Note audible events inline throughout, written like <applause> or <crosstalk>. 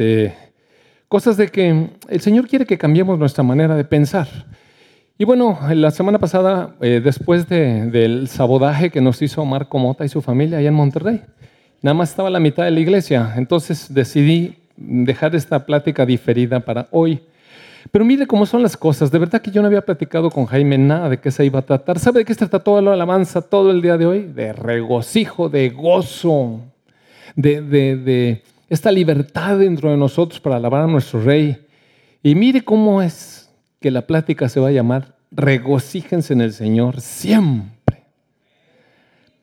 este, cosas de que el Señor quiere que cambiemos nuestra manera de pensar. Y bueno, la semana pasada, eh, después del sabodaje que nos hizo Marco Mota y su familia allá en Monterrey, nada más estaba la mitad de la iglesia, entonces decidí dejar esta plática diferida para hoy. Pero mire cómo son las cosas. De verdad que yo no había platicado con Jaime nada de qué se iba a tratar. ¿Sabe de qué se trata toda la alabanza todo el día de hoy? De regocijo, de gozo, de, de esta libertad dentro de nosotros para alabar a nuestro Rey. Y mire cómo es que la plática se va a llamar regocíjense en el Señor siempre.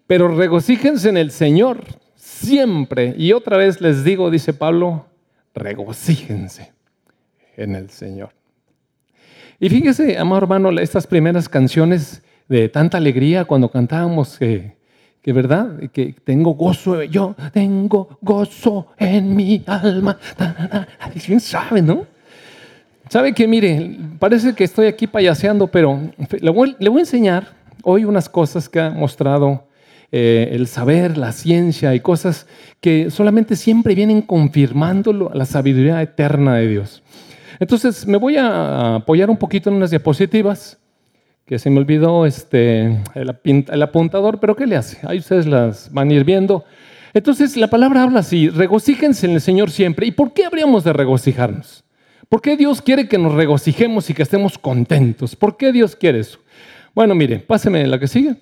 Pero regocíjense en el Señor siempre. Y otra vez les digo, dice Pablo, regocíjense en el Señor. Y fíjese, amado hermano, estas primeras canciones de tanta alegría cuando cantábamos que, que verdad, que tengo gozo, yo tengo gozo en mi alma. ¿Quién sabe, no? Sabe que, mire, parece que estoy aquí payaseando, pero le voy, a enseñar hoy unas cosas que ha mostrado eh, el saber, la ciencia y cosas que solamente siempre vienen confirmando la sabiduría eterna de Dios. Entonces, me voy a apoyar un poquito en unas diapositivas, que se me olvidó este, el, apuntador, pero ¿qué le hace? Ahí ustedes las van a ir viendo. Entonces, la palabra habla así, regocíjense en el Señor siempre. ¿Y por qué habríamos de regocijarnos? ¿Por qué Dios quiere que nos regocijemos y que estemos contentos? ¿Por qué Dios quiere eso? Bueno, mire, páseme la que sigue.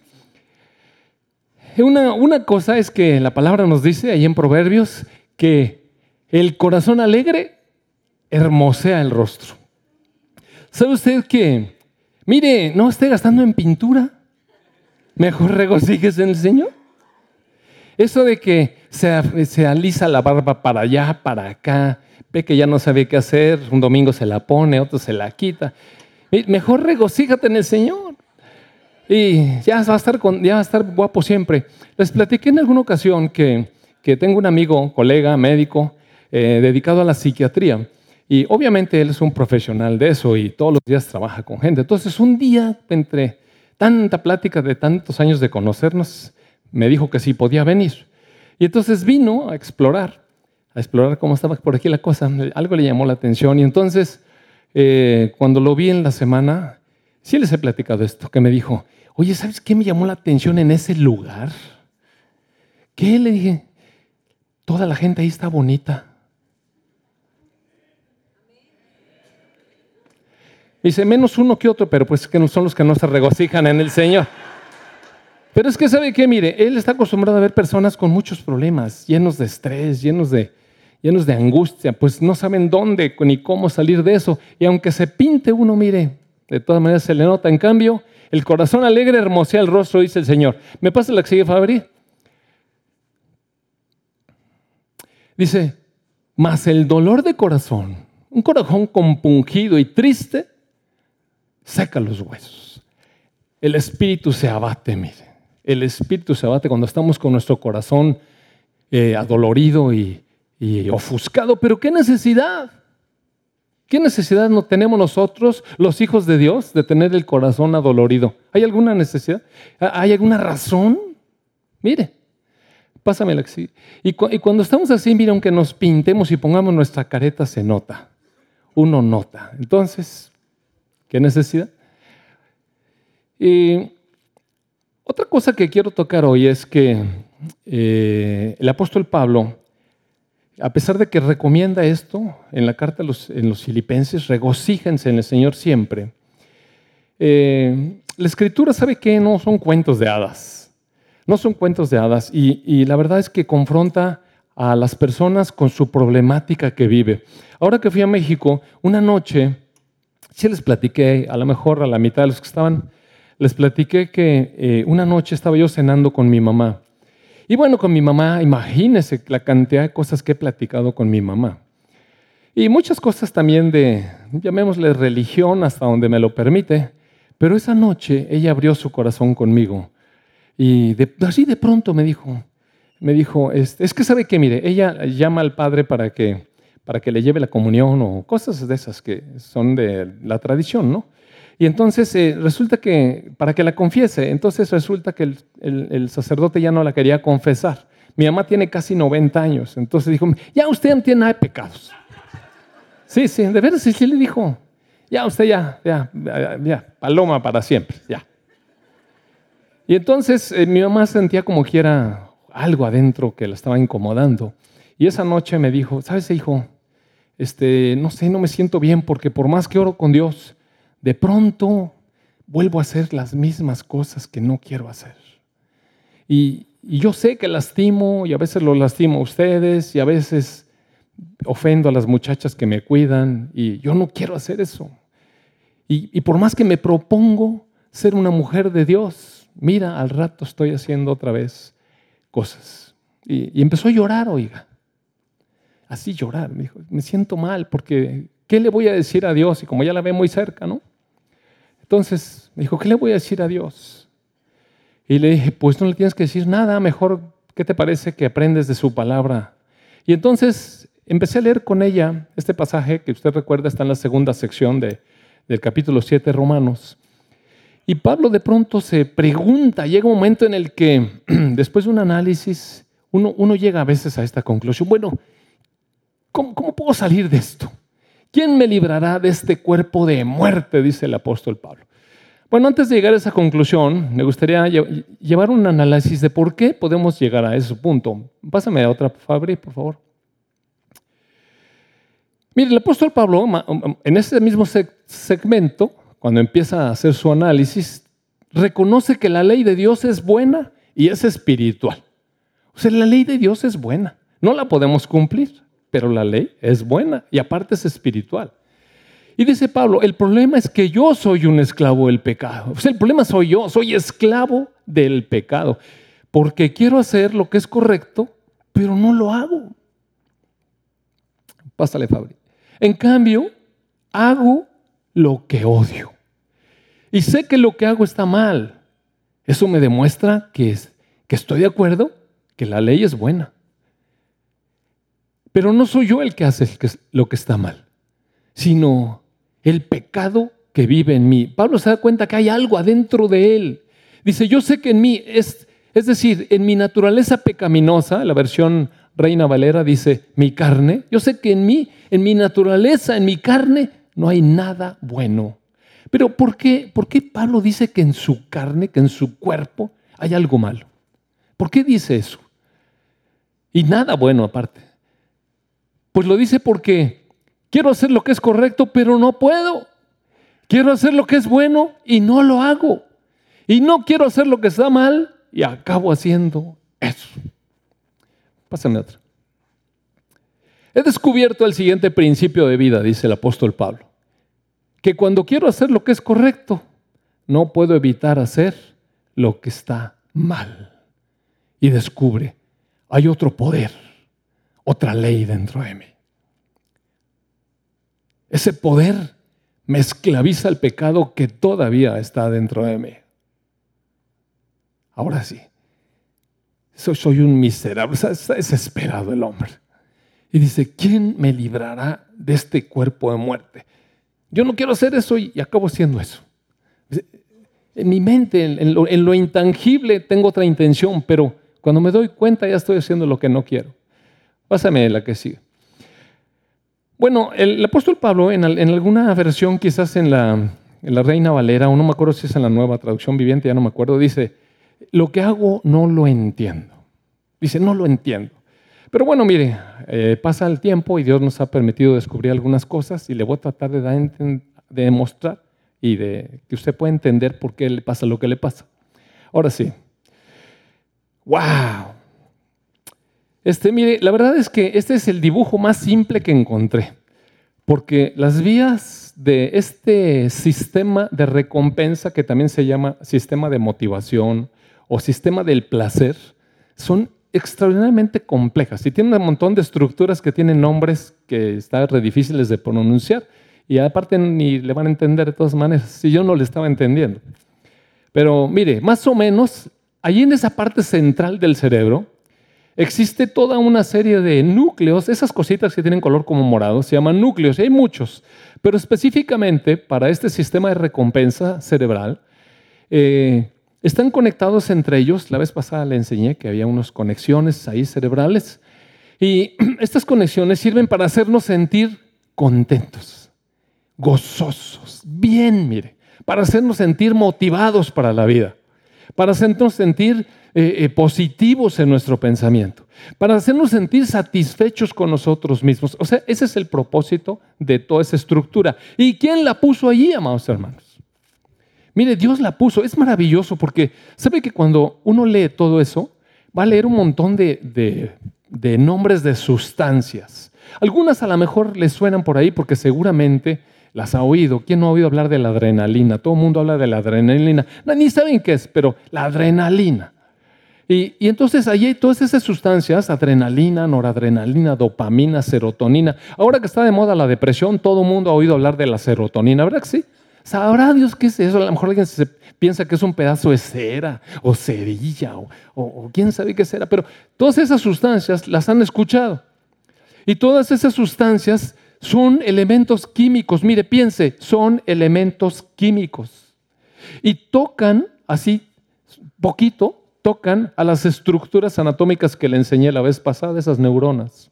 Una, una cosa es que la palabra nos dice ahí en Proverbios que el corazón alegre hermosea el rostro. ¿Sabe usted que, mire, no esté gastando en pintura? Mejor regocíjese en el Señor. Eso de que se, se alisa la barba para allá, para acá, ve que ya no sabe qué hacer, un domingo se la pone, otro se la quita. Mejor regocíjate en el Señor. Y ya va a estar, ya va a estar guapo siempre. Les platiqué en alguna ocasión que, que tengo un amigo, colega, médico, eh, dedicado a la psiquiatría. Y obviamente él es un profesional de eso y todos los días trabaja con gente. Entonces un día, entre tanta plática de tantos años de conocernos, me dijo que sí podía venir. Y entonces vino a explorar, a explorar cómo estaba por aquí la cosa. Algo le llamó la atención y entonces eh, cuando lo vi en la semana, sí les he platicado esto, que me dijo, oye, ¿sabes qué me llamó la atención en ese lugar? ¿Qué? Le dije, toda la gente ahí está bonita. Dice, menos uno que otro, pero pues que no son los que no se regocijan en el Señor. Pero es que sabe que, mire, él está acostumbrado a ver personas con muchos problemas, llenos de estrés, llenos de, llenos de angustia, pues no saben dónde ni cómo salir de eso. Y aunque se pinte uno, mire, de todas maneras se le nota. En cambio, el corazón alegre hermosea el rostro, dice el Señor. ¿Me pasa la que sigue, Fabri? Dice, mas el dolor de corazón, un corazón compungido y triste, saca los huesos. El espíritu se abate, mire. El espíritu se abate cuando estamos con nuestro corazón eh, adolorido y, ofuscado. Pero ¿qué necesidad? ¿Qué necesidad no tenemos nosotros, los hijos de Dios, de tener el corazón adolorido? ¿Hay alguna necesidad? ¿Hay alguna razón? Mire, pásamela así. Y, y cuando estamos así, mire, aunque nos pintemos y pongamos nuestra careta, se nota. Uno nota. Entonces, ¿Qué necesidad? Y otra cosa que quiero tocar hoy es que eh, el apóstol Pablo, a pesar de que recomienda esto en la carta los, en los filipenses, regocíjense en el Señor siempre, eh, la escritura sabe que no son cuentos de hadas, no son cuentos de hadas y la verdad es que confronta a las personas con su problemática que vive. Ahora que fui a México, una noche Sí les platiqué, a lo mejor a la mitad de los que estaban, les platiqué que eh, una noche estaba yo cenando con mi mamá. Y bueno, con mi mamá, imagínense la cantidad de cosas que he platicado con mi mamá. Y muchas cosas también de, llamémosle religión hasta donde me lo permite. Pero esa noche ella abrió su corazón conmigo. Y así de pronto me dijo, me dijo, es, es que sabe que, mire, ella llama al padre para que para que le lleve la comunión o cosas de esas que son de la tradición, ¿no? Y entonces eh, resulta que, para que la confiese, entonces resulta que el, sacerdote ya no la quería confesar. Mi mamá tiene casi 90 años, entonces dijo, ya usted no tiene pecados. Sí, sí, de veras, sí, sí le dijo. Ya, usted ya, ya, ya, paloma para siempre, ya. Y entonces eh, mi mamá sentía como que era algo adentro que la estaba incomodando. Y esa noche me dijo, ¿sabes, hijo? Este, no sé, no me siento bien porque por más que oro con Dios, de pronto vuelvo a hacer las mismas cosas que no quiero hacer. Y, y yo sé que lastimo y a veces lo lastimo a ustedes y a veces ofendo a las muchachas que me cuidan y yo no quiero hacer eso. Y, y por más que me propongo ser una mujer de Dios, mira, al rato estoy haciendo otra vez cosas. Y, y empezó a llorar, oiga. Así llorar, me dijo, me siento mal porque ¿qué le voy a decir a Dios? Y como ya la ve muy cerca, ¿no? Entonces me dijo, ¿qué le voy a decir a Dios? Y le dije, pues no le tienes que decir nada, mejor, ¿qué te parece que aprendes de su palabra? Y entonces empecé a leer con ella este pasaje que usted recuerda está en la segunda sección de, del capítulo 7 Romanos. Y Pablo de pronto se pregunta, llega un momento en el que <clears throat> después de un análisis, uno, uno llega a veces a esta conclusión, bueno, ¿cómo, ¿cómo puedo salir de esto? ¿Quién me librará de este cuerpo de muerte? Dice el apóstol Pablo. Bueno, antes de llegar a esa conclusión, me gustaría llevar un análisis de por qué podemos llegar a ese punto. Pásame a otra, Fabri, por favor. Mire, el apóstol Pablo, en ese mismo segmento, cuando empieza a hacer su análisis, reconoce que la ley de Dios es buena y es espiritual. O sea, la ley de Dios es buena. No la podemos cumplir pero la ley es buena y aparte es espiritual. Y dice Pablo, el problema es que yo soy un esclavo del pecado. O sea, el problema soy yo, soy esclavo del pecado, porque quiero hacer lo que es correcto, pero no lo hago. Pásale, Fabri. En cambio, hago lo que odio. Y sé que lo que hago está mal. Eso me demuestra que, que estoy de acuerdo, que la ley es buena. Pero no soy yo el que hace lo que está mal, sino el pecado que vive en mí. Pablo se da cuenta que hay algo adentro de él. Dice, yo sé que en mí, es, es decir, en mi naturaleza pecaminosa, la versión Reina Valera dice, mi carne, yo sé que en mí, en mi naturaleza, en mi carne, no hay nada bueno. Pero ¿por qué, ¿por qué Pablo dice que en su carne, que en su cuerpo, hay algo malo? ¿Por qué dice eso? Y nada bueno aparte. Pues lo dice porque quiero hacer lo que es correcto, pero no puedo. Quiero hacer lo que es bueno y no lo hago. Y no quiero hacer lo que está mal y acabo haciendo eso. Pásame otra. He descubierto el siguiente principio de vida, dice el apóstol Pablo, que cuando quiero hacer lo que es correcto, no puedo evitar hacer lo que está mal. Y descubre, hay otro poder otra ley dentro de mí. Ese poder me esclaviza el pecado que todavía está dentro de mí. Ahora sí, soy un miserable, está desesperado el hombre. Y dice, ¿quién me librará de este cuerpo de muerte? Yo no quiero hacer eso y acabo haciendo eso. En mi mente, en lo, en lo intangible, tengo otra intención, pero cuando me doy cuenta ya estoy haciendo lo que no quiero. Pásame la que sigue. Bueno, el, apóstol Pablo, en, alguna versión, quizás en la, Reina Valera, o no me acuerdo si es en la nueva traducción viviente, ya no me acuerdo, dice, lo que hago no lo entiendo. Dice, no lo entiendo. Pero bueno, mire, eh, pasa el tiempo y Dios nos ha permitido descubrir algunas cosas y le voy a tratar de demostrar y de que usted pueda entender por qué le pasa lo que le pasa. Ahora sí. ¡Wow! Este, mire, la verdad es que este es el dibujo más simple que encontré, porque las vías de este sistema de recompensa, que también se llama sistema de motivación o sistema del placer, son extraordinariamente complejas y tienen un montón de estructuras que tienen nombres que están re difíciles de pronunciar y aparte ni le van a entender de todas maneras, si yo no le estaba entendiendo. Pero mire, más o menos, allí en esa parte central del cerebro, existe toda una serie de núcleos, esas cositas que tienen color como morado, se llaman núcleos, y hay muchos, pero específicamente para este sistema de recompensa cerebral, eh, están conectados entre ellos. La vez pasada le enseñé que había unas conexiones ahí cerebrales, y <clears throat> estas conexiones sirven para hacernos sentir contentos, gozosos, bien, mire, para hacernos sentir motivados para la vida, para hacernos sentir eh, eh, positivos en nuestro pensamiento, para hacernos sentir satisfechos con nosotros mismos. O sea, ese es el propósito de toda esa estructura. ¿Y quién la puso allí, amados hermanos? Mire, Dios la puso. Es maravilloso porque sabe que cuando uno lee todo eso, va a leer un montón de, de nombres de sustancias. Algunas a lo mejor le suenan por ahí porque seguramente las ha oído. ¿Quién no ha oído hablar de la adrenalina? Todo el mundo habla de la adrenalina. Ni saben qué es, pero la adrenalina. Y, entonces ahí hay todas esas sustancias, adrenalina, noradrenalina, dopamina, serotonina. Ahora que está de moda la depresión, todo el mundo ha oído hablar de la serotonina, ¿verdad que sí? ¿Sabrá Dios qué es eso? A lo mejor alguien se piensa que es un pedazo de cera o cerilla o, o quién sabe qué será, pero todas esas sustancias las han escuchado. Y todas esas sustancias son elementos químicos. Mire, piense, son elementos químicos. Y tocan así, poquito, tocan a las estructuras anatómicas que le enseñé la vez pasada, esas neuronas.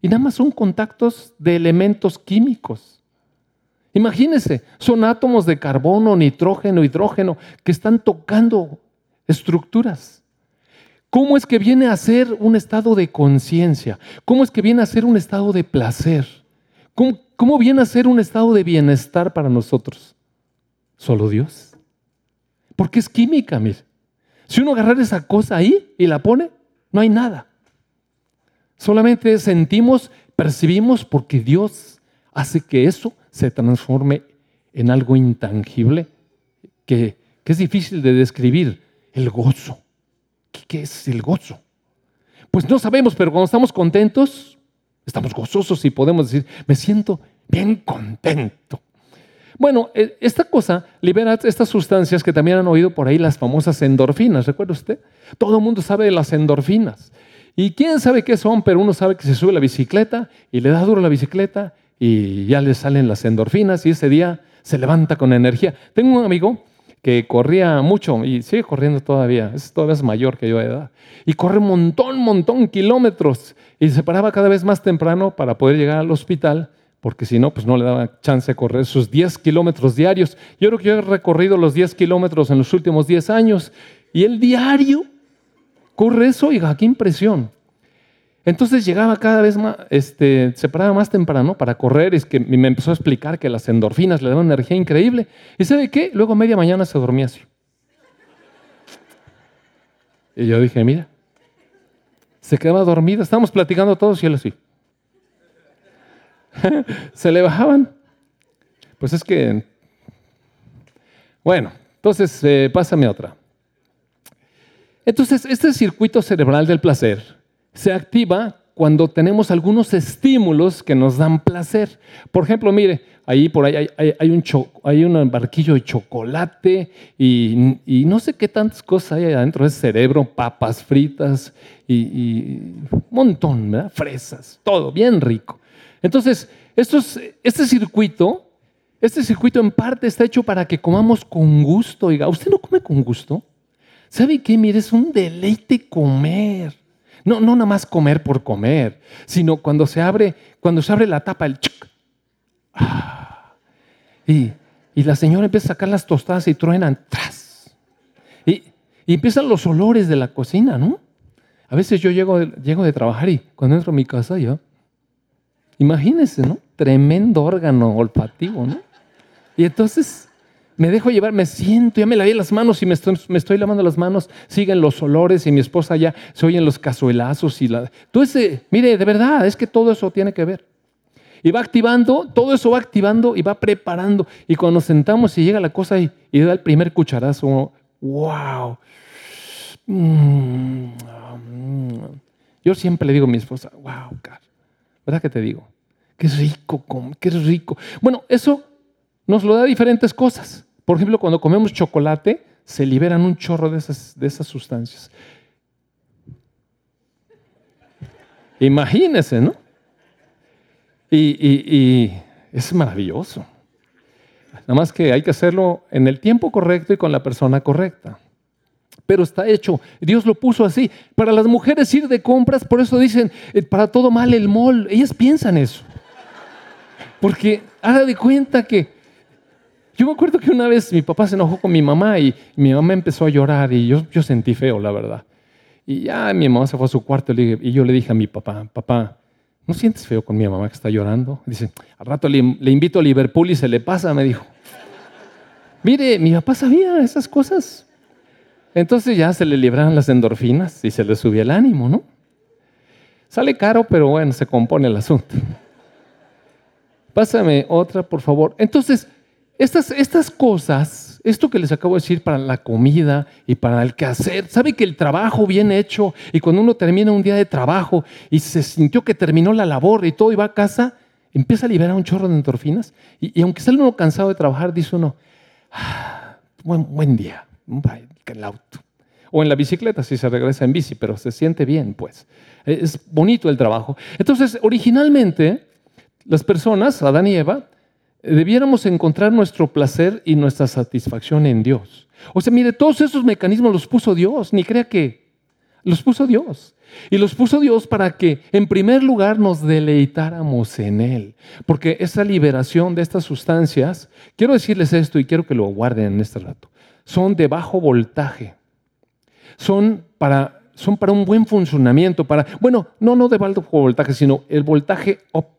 Y nada más son contactos de elementos químicos. Imagínense, son átomos de carbono, nitrógeno, hidrógeno que están tocando estructuras. ¿Cómo es que viene a ser un estado de conciencia? ¿Cómo es que viene a ser un estado de placer? ¿Cómo, viene a ser un estado de bienestar para nosotros? Solo Dios. Porque es química, mire. Si uno agarra esa cosa ahí y la pone, no hay nada. Solamente sentimos, percibimos porque Dios hace que eso se transforme en algo intangible que, es difícil de describir, el gozo. ¿Qué, es el gozo? Pues no sabemos, pero cuando estamos contentos, estamos gozosos y podemos decir, me siento bien contento. Bueno, e, esta cosa libera estas sustancias que también han oído por ahí, las famosas endorfinas, ¿recuerda usted? Todo el mundo sabe de las endorfinas. Y quién sabe qué son, pero uno sabe que se sube la bicicleta y le da duro la bicicleta y ya le salen las endorfinas y ese día se levanta con energía. Tengo un amigo que corría mucho y sigue corriendo todavía, es todavía mayor que yo de edad, y corre un montón, montón, kilómetros, y se paraba cada vez más temprano para poder llegar al hospital, porque si no, pues no le daba chance de correr sus 10 kilómetros diarios. Yo creo que yo he recorrido los 10 kilómetros en los últimos 10 años, y el diario corre eso, oiga, qué impresión. Entonces llegaba cada vez más, este, se paraba más temprano para correr y, que me empezó a explicar que las endorfinas le daban energía increíble. ¿Y sabe qué? Luego a media mañana se dormía así. Y yo dije, mira, se quedaba dormida, estábamos platicando todos y él así. <laughs> se le bajaban. Pues es que, bueno, entonces eh, pásame otra. Entonces, este circuito cerebral del placer se activa cuando tenemos algunos estímulos que nos dan placer. Por ejemplo, mire, ahí por ahí hay, un, barquillo de chocolate y, no sé qué tantas cosas hay adentro del cerebro, papas fritas y, un montón, ¿verdad? Fresas, todo, bien rico. Entonces, este circuito, este circuito en parte está hecho para que comamos con gusto. Oiga, ¿usted no come con gusto? ¿Sabe qué? Mire, es un deleite comer. No, no nada más comer por comer, sino cuando se abre, cuando se abre la tapa, el chuc. Ah, y, la señora empieza a sacar las tostadas y truenan, tras. Y, empiezan los olores de la cocina, ¿no? A veces yo llego, llego de trabajar y cuando entro a mi casa yo, imagínense, ¿no? Tremendo órgano olfativo, ¿no? Y entonces me dejo llevar, me siento, ya me lavé las manos y me estoy, lavando las manos, siguen los olores y mi esposa ya se oyen los cazuelazos y la... Ese, mire, de verdad, es que todo eso tiene que ver. Y va activando, todo eso va activando y va preparando. Y cuando nos sentamos y llega la cosa y, da el primer cucharazo, wow. Mm, yo siempre le digo a mi esposa, wow, car, ¿verdad que te digo? Qué rico, qué rico. Bueno, eso nos lo da diferentes cosas. Por ejemplo, cuando comemos chocolate, se liberan un chorro de esas, de esas sustancias. Imagínense, ¿no? Y, es maravilloso. Nada más que hay que hacerlo en el tiempo correcto y con la persona correcta. Pero está hecho. Dios lo puso así. Para las mujeres ir de compras, por eso dicen, eh, para todo mal el mol. Ellas piensan eso. Porque haga de cuenta que yo me acuerdo que una vez mi papá se enojó con mi mamá y mi mamá empezó a llorar y yo, yo sentí feo, la verdad. Y ya mi mamá se fue a su cuarto y yo le dije a mi papá, papá, ¿no sientes feo con mi mamá que está llorando? Dice, al rato le, le invito a Liverpool y se le pasa, me dijo. Mire, mi papá sabía esas cosas. Entonces ya se le libraron las endorfinas y se le subía el ánimo, ¿no? Sale caro, pero bueno, se compone el asunto. Pásame otra, por favor. Entonces, estas, estas cosas, esto que les acabo de decir para la comida y para el quehacer, sabe que el trabajo bien hecho y cuando uno termina un día de trabajo y se sintió que terminó la labor y todo y va a casa, empieza a liberar un chorro de endorfinas y, aunque sale uno cansado de trabajar, dice uno, ah, buen, buen día, el auto. O en la bicicleta si se regresa en bici, pero se siente bien, pues. Es bonito el trabajo. Entonces, originalmente, las personas, Adán y Eva, debiéramos encontrar nuestro placer y nuestra satisfacción en Dios. O sea, mire, todos esos mecanismos los puso Dios, ni crea que los puso Dios. Y los puso Dios para que, en primer lugar, nos deleitáramos en Él. Porque esa liberación de estas sustancias, quiero decirles esto y quiero que lo guarden en este rato, son de bajo voltaje. Son para, son para un buen funcionamiento, para, bueno, no, no de bajo voltaje, sino el voltaje óptimo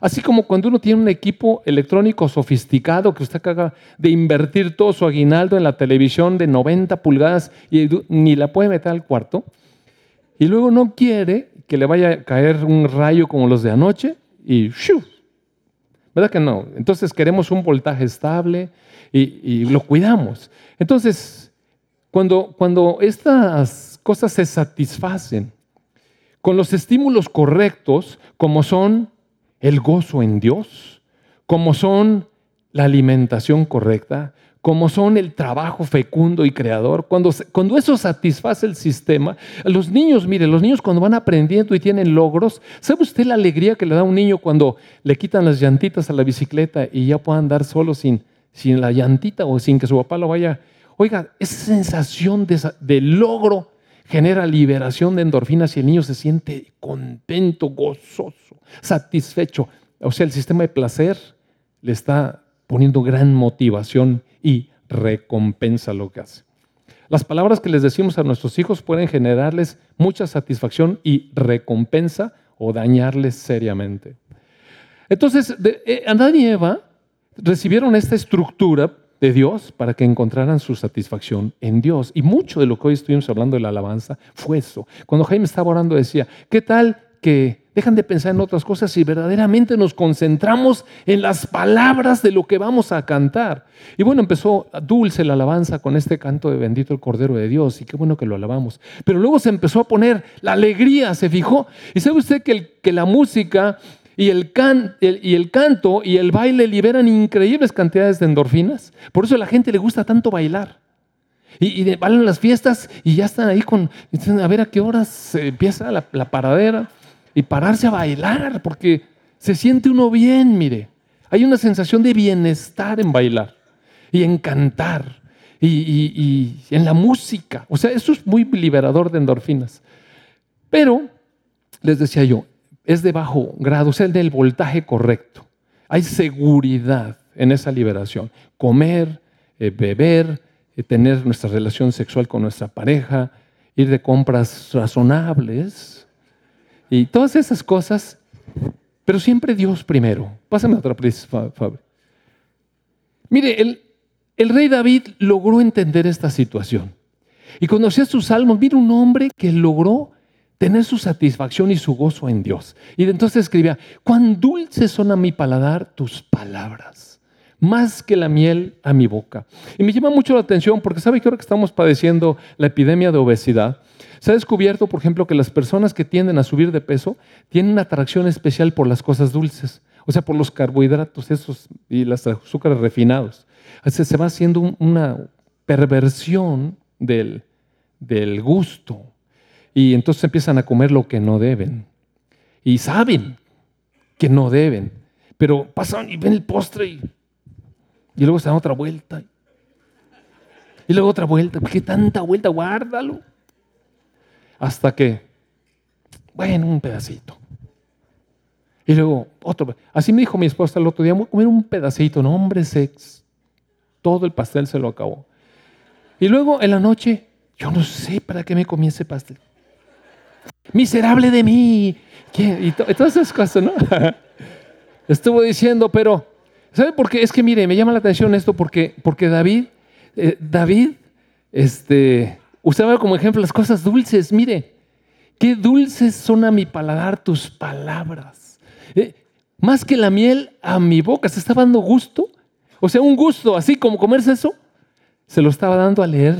Así como cuando uno tiene un equipo electrónico sofisticado que usted acaba de invertir todo su aguinaldo en la televisión de 90 pulgadas y ni la puede meter al cuarto, y luego no quiere que le vaya a caer un rayo como los de anoche y ¡shu! ¿Verdad que no? Entonces queremos un voltaje estable y, lo cuidamos. Entonces, cuando, cuando estas cosas se satisfacen con los estímulos correctos, como son el gozo en Dios, como son la alimentación correcta, como son el trabajo fecundo y creador, cuando, cuando eso satisface el sistema, los niños, mire, los niños cuando van aprendiendo y tienen logros, ¿sabe usted la alegría que le da a un niño cuando le quitan las llantitas a la bicicleta y ya puede andar solo sin, sin la llantita o sin que su papá lo vaya? Oiga, esa sensación de, de logro genera liberación de endorfinas y el niño se siente contento, gozoso satisfecho. O sea, el sistema de placer le está poniendo gran motivación y recompensa lo que hace. Las palabras que les decimos a nuestros hijos pueden generarles mucha satisfacción y recompensa o dañarles seriamente. Entonces, eh, Adán y Eva recibieron esta estructura de Dios para que encontraran su satisfacción en Dios. Y mucho de lo que hoy estuvimos hablando de la alabanza fue eso. Cuando Jaime estaba orando decía, ¿qué tal que dejan de pensar en otras cosas y verdaderamente nos concentramos en las palabras de lo que vamos a cantar. Y bueno, empezó dulce la alabanza con este canto de bendito el Cordero de Dios y qué bueno que lo alabamos. Pero luego se empezó a poner la alegría, se fijó. Y sabe usted que, que la música y el, el canto y el baile liberan increíbles cantidades de endorfinas. Por eso a la gente le gusta tanto bailar. Y, y van las fiestas y ya están ahí con, a ver a qué horas empieza la, la paradera y pararse a bailar, porque se siente uno bien, mire. Hay una sensación de bienestar en bailar y en cantar y, en la música. O sea, eso es muy liberador de endorfinas. Pero, les decía yo, es de bajo grado, o sea, del voltaje correcto. Hay seguridad en esa liberación. Comer, eh, beber, eh, tener nuestra relación sexual con nuestra pareja, ir de compras razonables, y todas esas cosas, pero siempre Dios primero. Pásame otra, please, Fabio. Mire, el, el rey David logró entender esta situación. Y conocía sus salmos. Mire un hombre que logró tener su satisfacción y su gozo en Dios. Y entonces escribía, cuán dulces son a mi paladar tus palabras, más que la miel a mi boca. Y me llama mucho la atención porque sabe que ahora que estamos padeciendo la epidemia de obesidad, se ha descubierto, por ejemplo, que las personas que tienden a subir de peso tienen una atracción especial por las cosas dulces, o sea, por los carbohidratos esos y los azúcares refinados. se va haciendo una perversión del, del gusto y entonces empiezan a comer lo que no deben y saben que no deben, pero pasan y ven el postre y, y luego se dan otra vuelta. Y luego otra vuelta. ¿Qué tanta vuelta? Guárdalo. Hasta que, bueno, un pedacito. Y luego, otro. Así me dijo mi esposa el otro día, voy a comer un pedacito, no, hombre, sex. Todo el pastel se lo acabó. Y luego en la noche, yo no sé para qué me comí ese pastel. Miserable de mí. Y todas esas cosas, ¿no? <laughs> Estuvo diciendo, pero, ¿sabe por qué? Es que mire, me llama la atención esto porque, porque David, eh, David, este, usaba como ejemplo las cosas dulces. Mire, qué dulces son a mi paladar tus palabras. Eh, más que la miel a mi boca, se estaba dando gusto. O sea, un gusto, así como comerse eso, se lo estaba dando a leer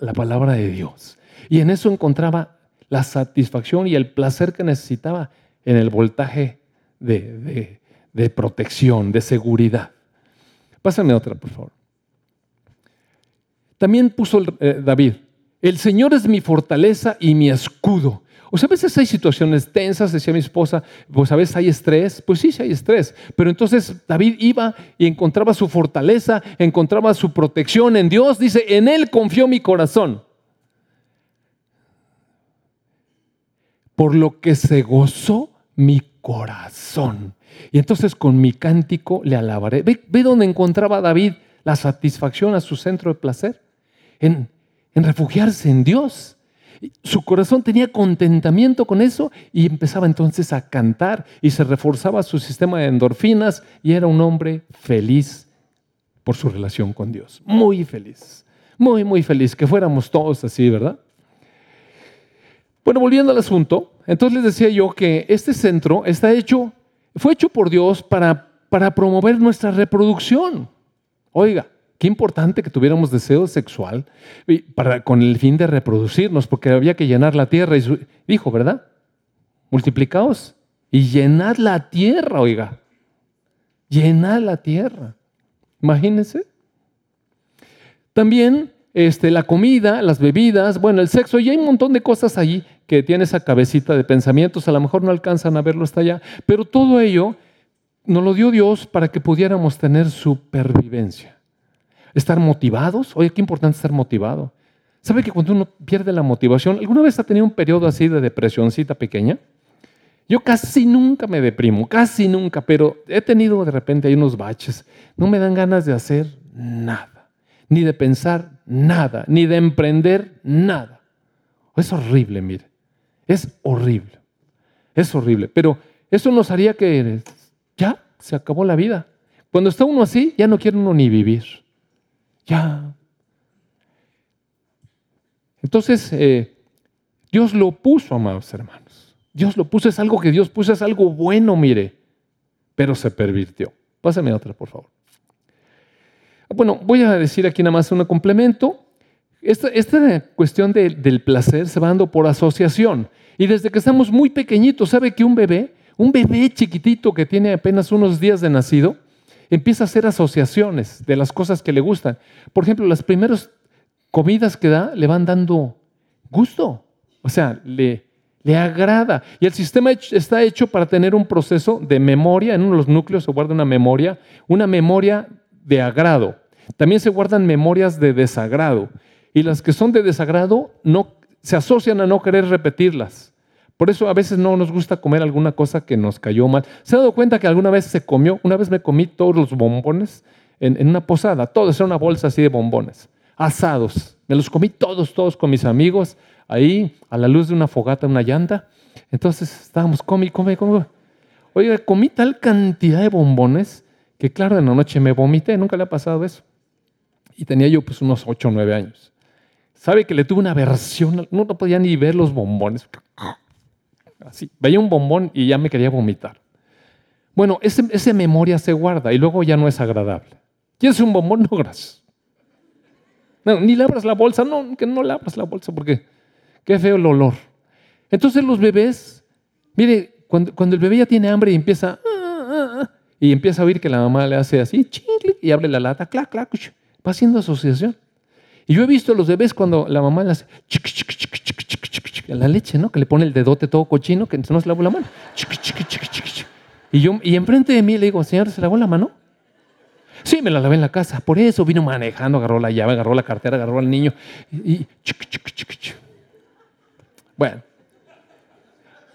la palabra de Dios. Y en eso encontraba la satisfacción y el placer que necesitaba en el voltaje de, protección, de seguridad. Pásame otra, por favor. También puso eh, David, el Señor es mi fortaleza y mi escudo. O sea, a veces hay situaciones tensas, decía mi esposa, pues a veces hay estrés, pues sí, sí hay estrés, pero entonces David iba y encontraba su fortaleza, encontraba su protección en Dios, dice, en Él confió mi corazón. Por lo que se gozó mi corazón. Y entonces con mi cántico le alabaré. Ve, ve dónde encontraba David la satisfacción a su centro de placer, en, en refugiarse en Dios. Su corazón tenía contentamiento con eso y empezaba entonces a cantar y se reforzaba su sistema de endorfinas y era un hombre feliz por su relación con Dios. Muy feliz, muy, muy feliz, que fuéramos todos así, ¿verdad? Bueno, volviendo al asunto, entonces les decía yo que este centro está hecho, fue hecho por Dios para, para promover nuestra reproducción. Oiga, Qué importante que tuviéramos deseo sexual con el fin de reproducirnos, porque había que llenar la tierra. Y dijo, ¿verdad? Multiplicaos y llenad la tierra, oiga. Llenad la tierra. Imagínense. También este, la comida, las bebidas, bueno, el sexo, y hay un montón de cosas allí que tiene esa cabecita de pensamientos, a lo mejor no alcanzan a verlo hasta allá, pero todo ello nos lo dio Dios para que pudiéramos tener supervivencia. Estar motivados. Oye, qué importante estar motivado. ¿Sabe que cuando uno pierde la motivación, alguna vez ha tenido un periodo así de depresioncita pequeña? Yo casi nunca me deprimo, casi nunca, pero he tenido de repente ahí unos baches. No me dan ganas de hacer nada, ni de pensar nada, ni de emprender nada. Es horrible, mire. Es horrible. Es horrible. Pero eso nos haría que ya se acabó la vida. Cuando está uno así, ya no quiere uno ni vivir. Ya. Entonces, eh, Dios lo puso, amados hermanos. Dios lo puso, es algo que Dios puso, es algo bueno, mire, pero se pervirtió. Pásame otra, por favor. Bueno, voy a decir aquí nada más un complemento. Esta, esta cuestión del placer se va dando por asociación. Y desde que estamos muy pequeñitos, ¿sabe que un bebé, un bebé chiquitito que tiene apenas unos días de nacido, empieza a hacer asociaciones de las cosas que le gustan. Por ejemplo, las primeras comidas que da le van dando gusto, o sea, le, le agrada. Y el sistema está hecho para tener un proceso de memoria, en uno de los núcleos se guarda una memoria, una memoria de agrado. También se guardan memorias de desagrado. Y las que son de desagrado no, se asocian a no querer repetirlas. Por eso a veces no nos gusta comer alguna cosa que nos cayó mal. ¿Se ha dado cuenta que alguna vez se comió? Una vez me comí todos los bombones en, una posada, todos, era una bolsa así de bombones, asados. Me los comí todos, todos con mis amigos, ahí a la luz de una fogata, una llanta. Entonces estábamos, come, come, come. Oiga, comí tal cantidad de bombones que claro, en la noche me vomité, nunca le ha pasado eso. Y tenía yo pues unos 8 o 9 años. ¿Sabe que le tuve una aversión? No, no podía ni ver los bombones. Así, veía un bombón y ya me quería vomitar. Bueno, esa memoria se guarda y luego ya no es agradable. ¿Quieres un bombón? <laughs> No, gracias. No, ni le abras la bolsa, no, que no le abras la bolsa porque qué feo el olor. Entonces los bebés, mire, cuando, el bebé ya tiene hambre y empieza, ah, ah, ah, y empieza a oír que la mamá le hace así, y abre la lata, clac, clac, va haciendo asociación. Y yo he visto a los bebés cuando la mamá le hace, la leche, ¿no? Que le pone el dedote todo cochino, que no se lavó la mano. Y yo, y enfrente de mí le digo, señor, ¿se lavó la mano? Sí, me la lavé en la casa. Por eso vino manejando, agarró la llave, agarró la cartera, agarró al niño. Y, bueno.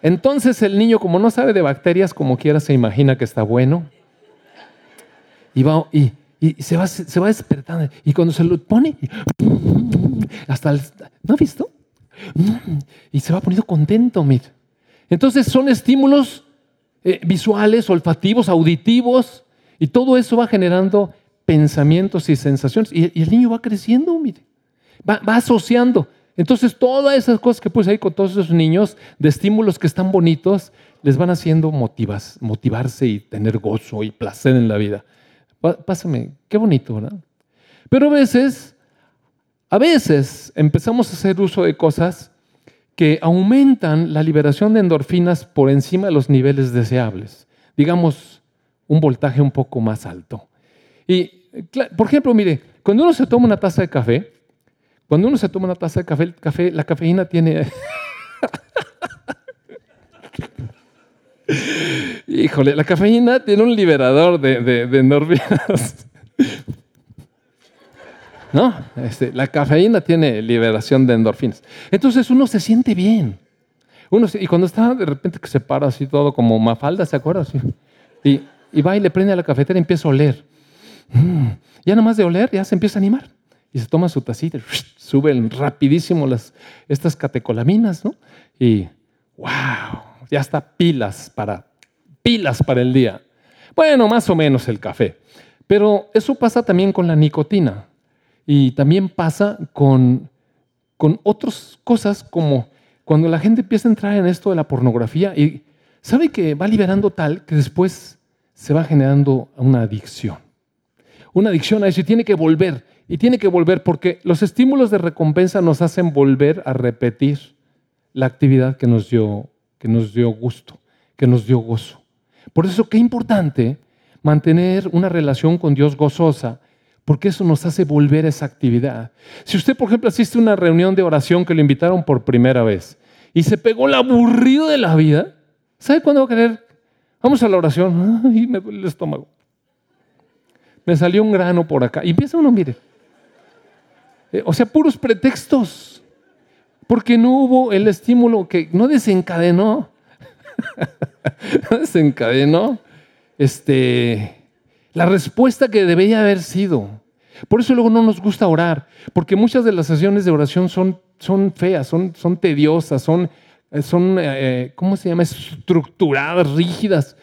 Entonces el niño, como no sabe de bacterias, como quiera se imagina que está bueno. Y, va, y, se, va, se va despertando. Y cuando se lo pone, hasta el, ¿no ha visto? Y se va poniendo contento, mira. Entonces son estímulos eh, visuales, olfativos, auditivos, y todo eso va generando pensamientos y sensaciones. Y, el niño va creciendo, mire. Va, va asociando. Entonces, todas esas cosas que puse ahí con todos esos niños, de estímulos que están bonitos, les van haciendo motivas, motivarse y tener gozo y placer en la vida. Pásame, qué bonito, ¿verdad? Pero a veces, a veces empezamos a hacer uso de cosas que aumentan la liberación de endorfinas por encima de los niveles deseables. Digamos, un voltaje un poco más alto. Y, por ejemplo, mire, cuando uno se toma una taza de café, cuando uno se toma una taza de café, la cafeína tiene... <laughs> Híjole, la cafeína tiene un liberador de, endorfinas. ¿No? Este, la cafeína tiene liberación de endorfinas. Entonces uno se siente bien. Uno y cuando está de repente que se para así todo como mafalda, ¿se acuerda? Y, va y le prende a la cafetera y empieza a oler. Mm, ya nada más de oler ya se empieza a animar y se toma su tacita, suben rapidísimo las, estas catecolaminas, ¿no? Y wow, ya está pilas para, pilas para el día. Bueno, más o menos el café. Pero eso pasa también con la nicotina y también pasa con, con otras cosas como cuando la gente empieza a entrar en esto de la pornografía y sabe que va liberando tal que después se va generando una adicción. Una adicción a eso y tiene que volver y tiene que volver porque los estímulos de recompensa nos hacen volver a repetir la actividad que nos dio, que nos dio gusto, que nos dio gozo. Por eso qué importante mantener una relación con Dios gozosa, porque eso nos hace volver a esa actividad. Si usted, por ejemplo, asiste a una reunión de oración que le invitaron por primera vez y se pegó el aburrido de la vida, ¿sabe cuándo va a querer? Vamos a la oración. Ay, me duele el estómago. Me salió un grano por acá. Y empieza uno, mire, eh, o sea, puros pretextos. Porque no hubo el estímulo que no desencadenó. <laughs> no desencadenó este, la respuesta que debería haber sido. Por eso luego no nos gusta orar, porque muchas de las sesiones de oración son, son feas, son, son tediosas, son, son eh, ¿cómo se llama? Estructuradas, rígidas.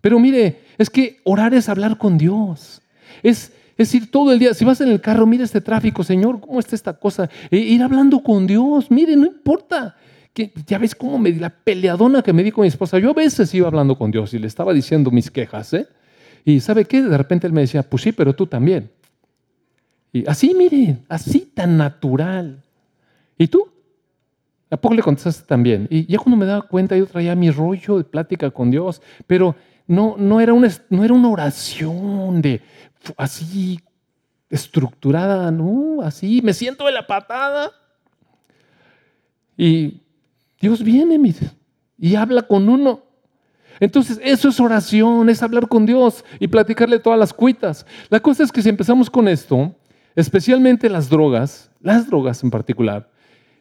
Pero mire, es que orar es hablar con Dios. Es, es ir todo el día, si vas en el carro, mira este tráfico, Señor, ¿cómo está esta cosa? E ir hablando con Dios, mire, no importa. Que, ya ves cómo me la peleadona que me di con mi esposa. Yo a veces iba hablando con Dios y le estaba diciendo mis quejas, ¿eh? Y ¿sabe qué? De repente él me decía, pues sí, pero tú también. Y así, mire, así tan natural. ¿Y tú? ¿A poco le contestaste también? Y ya cuando me daba cuenta, yo traía mi rollo de plática con Dios, pero no, no, era, una, no era una oración de, así estructurada, ¿no? Así, me siento de la patada. Y Dios viene, mire, y habla con uno. Entonces, eso es oración, es hablar con Dios y platicarle todas las cuitas. La cosa es que si empezamos con esto, especialmente las drogas, las drogas en particular,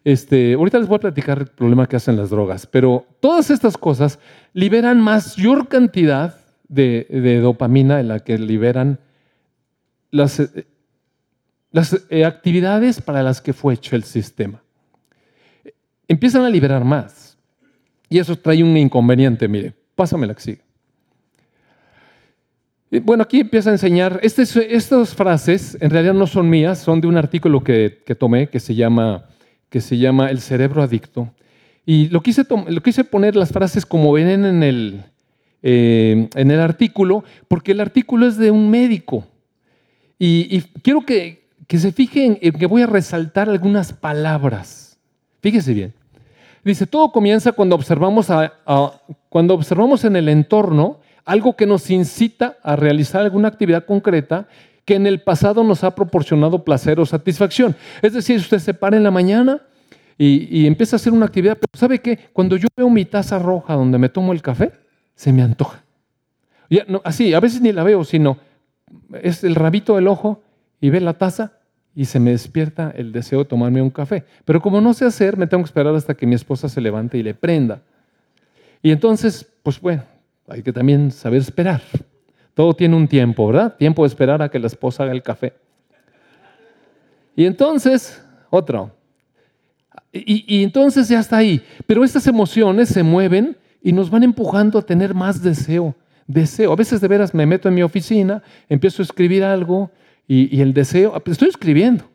este, ahorita les voy a platicar el problema que hacen las drogas, pero todas estas cosas liberan mayor cantidad de, dopamina de la que liberan las, eh, las eh, actividades para las que fue hecho el sistema. Empiezan a liberar más. Y eso trae un inconveniente, mire, pásame la que sigue. Bueno, aquí empieza a enseñar, este estas frases en realidad no son mías, son de un artículo que, tomé que se, llama, que se llama El cerebro adicto. Y lo quise, lo quise poner las frases como ven en el, eh, en el artículo, porque el artículo es de un médico. Y, quiero que, se fijen en que voy a resaltar algunas palabras. Fíjese bien. Dice, todo comienza cuando observamos, cuando observamos en el entorno algo que nos incita a realizar alguna actividad concreta que en el pasado nos ha proporcionado placer o satisfacción. Es decir, usted se para en la mañana y, empieza a hacer una actividad, pero ¿sabe qué? Cuando yo veo mi taza roja donde me tomo el café, se me antoja. Así, a veces ni la veo, sino es el rabito del ojo y ve la taza y se me despierta el deseo de tomarme un café. Pero como no sé hacer, me tengo que esperar hasta que mi esposa se levante y le prenda. Y entonces, pues bueno, hay que también saber esperar. Todo tiene un tiempo, ¿verdad? Tiempo de esperar a que la esposa haga el café. Y entonces, otro. Y, entonces ya está ahí. Pero estas emociones se mueven y nos van empujando a tener más deseo. Deseo. A veces de veras me meto en mi oficina, empiezo a escribir algo y, el deseo, ah, pues estoy escribiendo.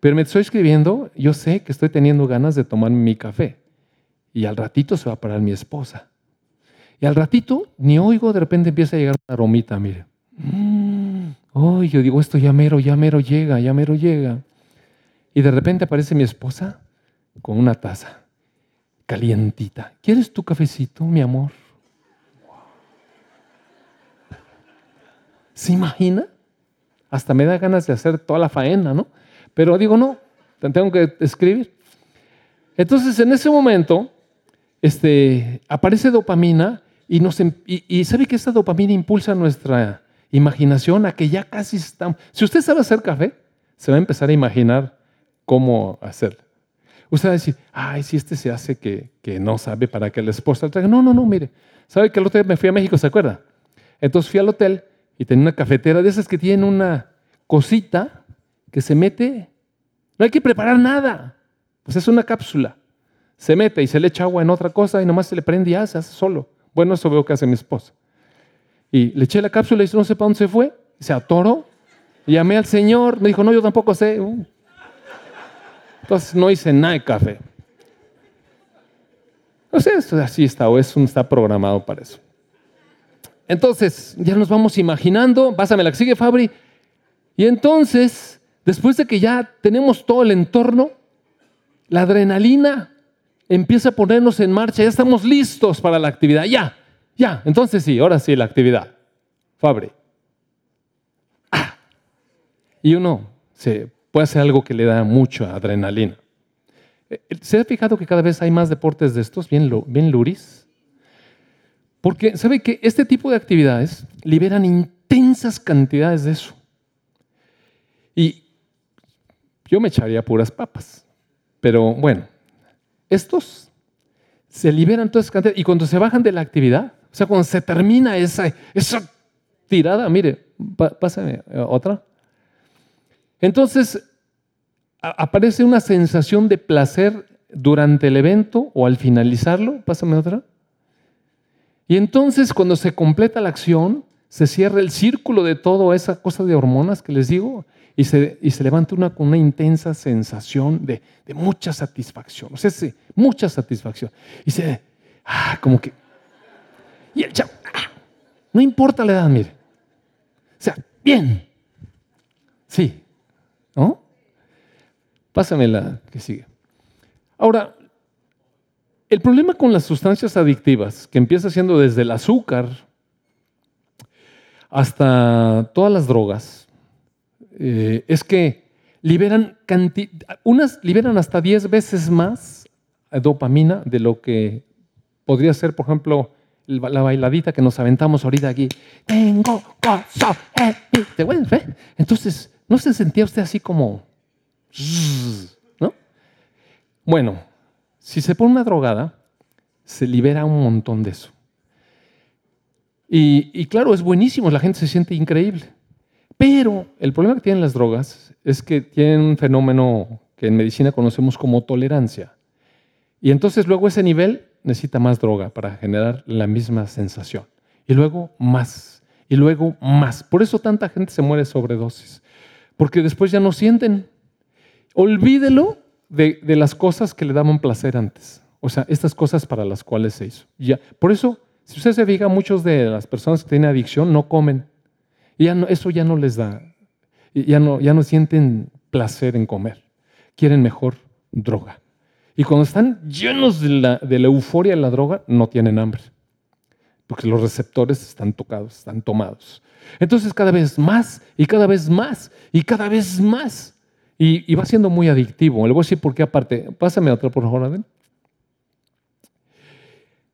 Pero me estoy escribiendo, yo sé que estoy teniendo ganas de tomar mi café. Y al ratito se va a parar mi esposa. Y al ratito, ni oigo, de repente empieza a llegar una aromita, mire. Oh, yo digo, esto ya mero, ya mero llega, ya mero llega. Y de repente aparece mi esposa con una taza calientita. ¿Quieres tu cafecito, mi amor? ¿Se imagina? Hasta me da ganas de hacer toda la faena, ¿no? Pero digo, no, tengo que escribir. Entonces, en ese momento, este, aparece dopamina y, nos, em, y, sabe que esta dopamina impulsa nuestra imaginación a que ya casi estamos. Si usted sabe hacer café, se va a empezar a imaginar cómo hacerlo. Usted va a decir, ay, si este se hace que, que no sabe para que la esposa le traiga. No, no, no, mire. ¿Sabe que el otro día me fui a México, se acuerda? Entonces fui al hotel y tenía una cafetera de esas que tienen una cosita que se mete. No hay que preparar nada. Pues es una cápsula. Se mete y se le echa agua en otra cosa y nomás se le prende y hace solo. Bueno, eso veo que hace mi esposa. Y le eché la cápsula y no sé para dónde se fue. Se atoró. Llamé al Señor. Me dijo, no, yo tampoco sé. Uh. Entonces no hice nada de café. No sé, así está, o eso está programado para eso. Entonces, ya nos vamos imaginando. Pásame la que sigue, Fabri. Y entonces, después de que ya tenemos todo el entorno, la adrenalina empieza a ponernos en marcha, ya estamos listos para la actividad, ya, ya, entonces sí, ahora sí la actividad. Fabri. Ah. Y uno se puede hacer algo que le da mucha adrenalina. Eh, eh, ¿Se ha fijado que cada vez hay más deportes de estos, bien, bien luris? Porque sabe que este tipo de actividades liberan intensas cantidades de eso. Y yo me echaría puras papas. Pero bueno, estos se liberan todas esas cantidades y cuando se bajan de la actividad, o sea, cuando se termina esa, esa tirada, mire, pásame eh, otra. Entonces, aparece una sensación de placer durante el evento o al finalizarlo, pásame otra. Y entonces cuando se completa la acción, se cierra el círculo de toda esa cosa de hormonas que les digo, y se, y se levanta una, con una intensa sensación de, de mucha satisfacción. O sea, sí, mucha satisfacción. Y se, ah, como que, y el chavo, ah, no importa la edad, mire. O sea, bien. Sí. ¿No? Pásame la que sigue. Ahora, el problema con las sustancias adictivas, que empieza siendo desde el azúcar hasta todas las drogas, eh, es que liberan, unas liberan hasta 10 veces más dopamina de lo que podría ser, por ejemplo, la bailadita que nos aventamos ahorita aquí. Tengo gozo Entonces, ¿no se sentía usted así como... ¿no? Bueno, si se pone una drogada, se libera un montón de eso. y claro, es buenísimo, la gente se siente increíble. Pero el problema que tienen las drogas es que tienen un fenómeno que en medicina conocemos como tolerancia. Y entonces luego ese nivel necesita más droga para generar la misma sensación. Y luego más. Y luego más. Por eso tanta gente se muere sobredosis. Porque después ya no sienten. Olvídelo de, las cosas que le daban placer antes. O sea, estas cosas para las cuales se hizo. Ya. Por eso, si usted se fija, muchos de las personas que tienen adicción no comen ya no, eso ya no les da, ya no, ya no sienten placer en comer, quieren mejor droga. Y cuando están llenos de la, de la euforia de la droga, no tienen hambre, porque los receptores están tocados, están tomados. Entonces cada vez más y cada vez más y cada vez más. Y, va siendo muy adictivo. Le voy a decir por qué aparte. Pásame otra, por favor, Adel.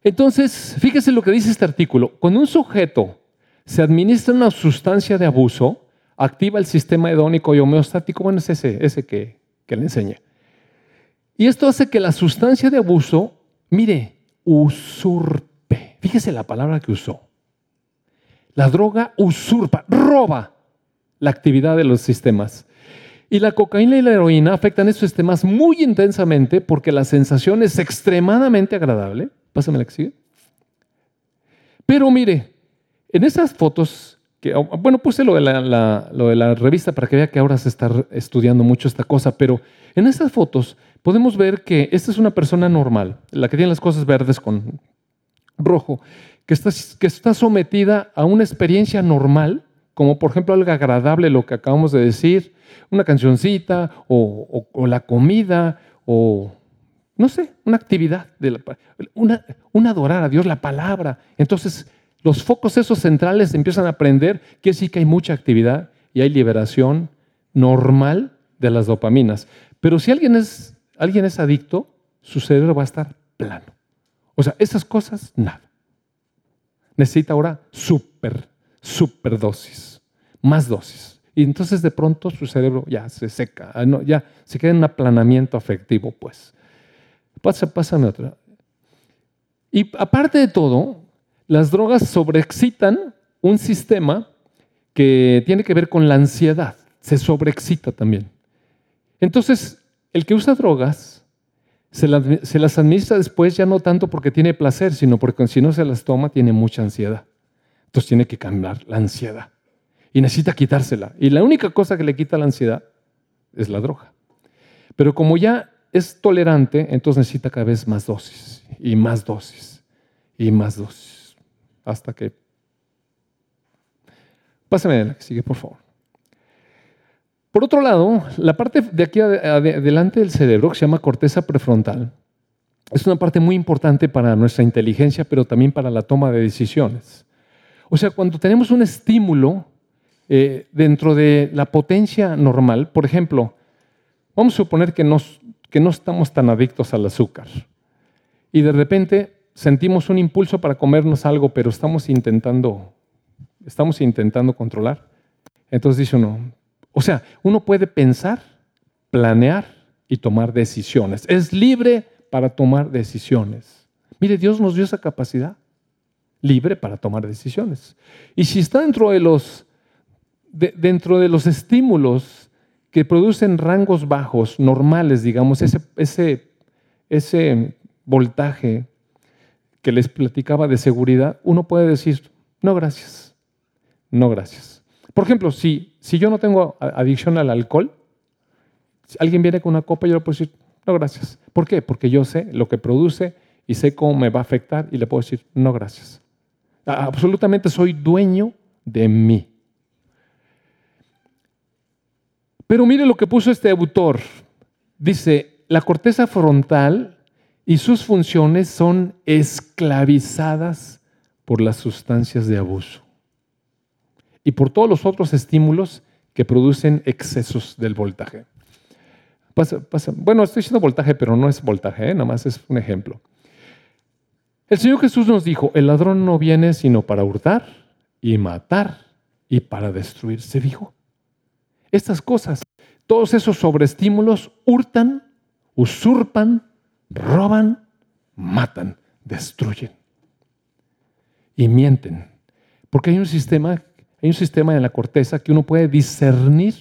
Entonces, fíjese lo que dice este artículo. Cuando un sujeto se administra una sustancia de abuso, activa el sistema hedónico y homeostático, bueno, es ese, ese que, que le enseñé. Y esto hace que la sustancia de abuso, mire, usurpe. Fíjese la palabra que usó. La droga usurpa, roba la actividad de los sistemas. Y la cocaína y la heroína afectan esos sistemas muy intensamente porque la sensación es extremadamente agradable. Pásame la que sigue. Pero mire, en esas fotos, que, oh, bueno, puse lo de la, revista para que vea que ahora se está estudiando mucho esta cosa, pero en esas fotos podemos ver que esta es una persona normal, la que tiene las cosas verdes con rojo, que está sometida a una experiencia normal, como por ejemplo algo agradable, lo que acabamos de decir, una cancioncita o, la comida o no sé, una actividad, de una, una, adorar a Dios, la palabra. Entonces, los focos esos centrales empiezan a aprender que sí que hay mucha actividad y hay liberación normal de las dopaminas. Pero si alguien es, alguien es adicto, su cerebro va a estar plano. O sea, esas cosas, nada. Necesita ahora super, super dosis, más dosis. Y entonces de pronto su cerebro ya se seca, ah, ya se queda en un aplanamiento afectivo, pues. Pasa, pásame otra. Y aparte de todo, las drogas sobreexcitan un sistema que tiene que ver con la ansiedad. Se sobreexcita también. Entonces, el que usa drogas se, las administra después ya no tanto porque tiene placer, sino porque si no se las toma tiene mucha ansiedad. Entonces tiene que cambiar la ansiedad y necesita quitársela. Y la única cosa que le quita la ansiedad es la droga. Pero como ya es tolerante, entonces necesita cada vez más dosis y más dosis y más dosis. Hasta que... Pásame la que sigue, por favor. Por otro lado, la parte de aquí adelante del cerebro, que se llama corteza prefrontal, es una parte muy importante para nuestra inteligencia, pero también para la toma de decisiones. O sea, cuando tenemos un estímulo eh, dentro de la potencia normal, por ejemplo, vamos a suponer que, que no estamos tan adictos al azúcar y de repente sentimos un impulso para comernos algo, pero estamos intentando, estamos intentando controlar. Entonces dice uno, o sea, uno puede pensar, planear y tomar decisiones. Es libre para tomar decisiones. Mire, Dios nos dio esa capacidad, libre para tomar decisiones. Y si está dentro de los, dentro de los estímulos que producen rangos bajos, normales, digamos, ese, ese, ese voltaje que les platicaba de seguridad, uno puede decir, no gracias, no gracias. Por ejemplo, si, si yo no tengo adicción al alcohol, alguien viene con una copa, yo le puedo decir, no, gracias. ¿Por qué? Porque yo sé lo que produce y sé cómo me va a afectar y le puedo decir, no, gracias. Absolutamente soy dueño de mí. Pero mire lo que puso este autor. Dice, la corteza frontal y sus funciones son esclavizadas por las sustancias de abuso y por todos los otros estímulos que producen excesos del voltaje. Bueno, estoy diciendo voltaje, pero no es voltaje, ¿eh? nada más es un ejemplo. El Señor Jesús nos dijo, el ladrón no viene sino para hurtar y matar y para destruir. Se dijo. Estas cosas, todos esos sobreestímulos hurtan, usurpan, roban, matan, destruyen y mienten. Porque hay un sistema hay un sistema en la corteza que uno puede discernir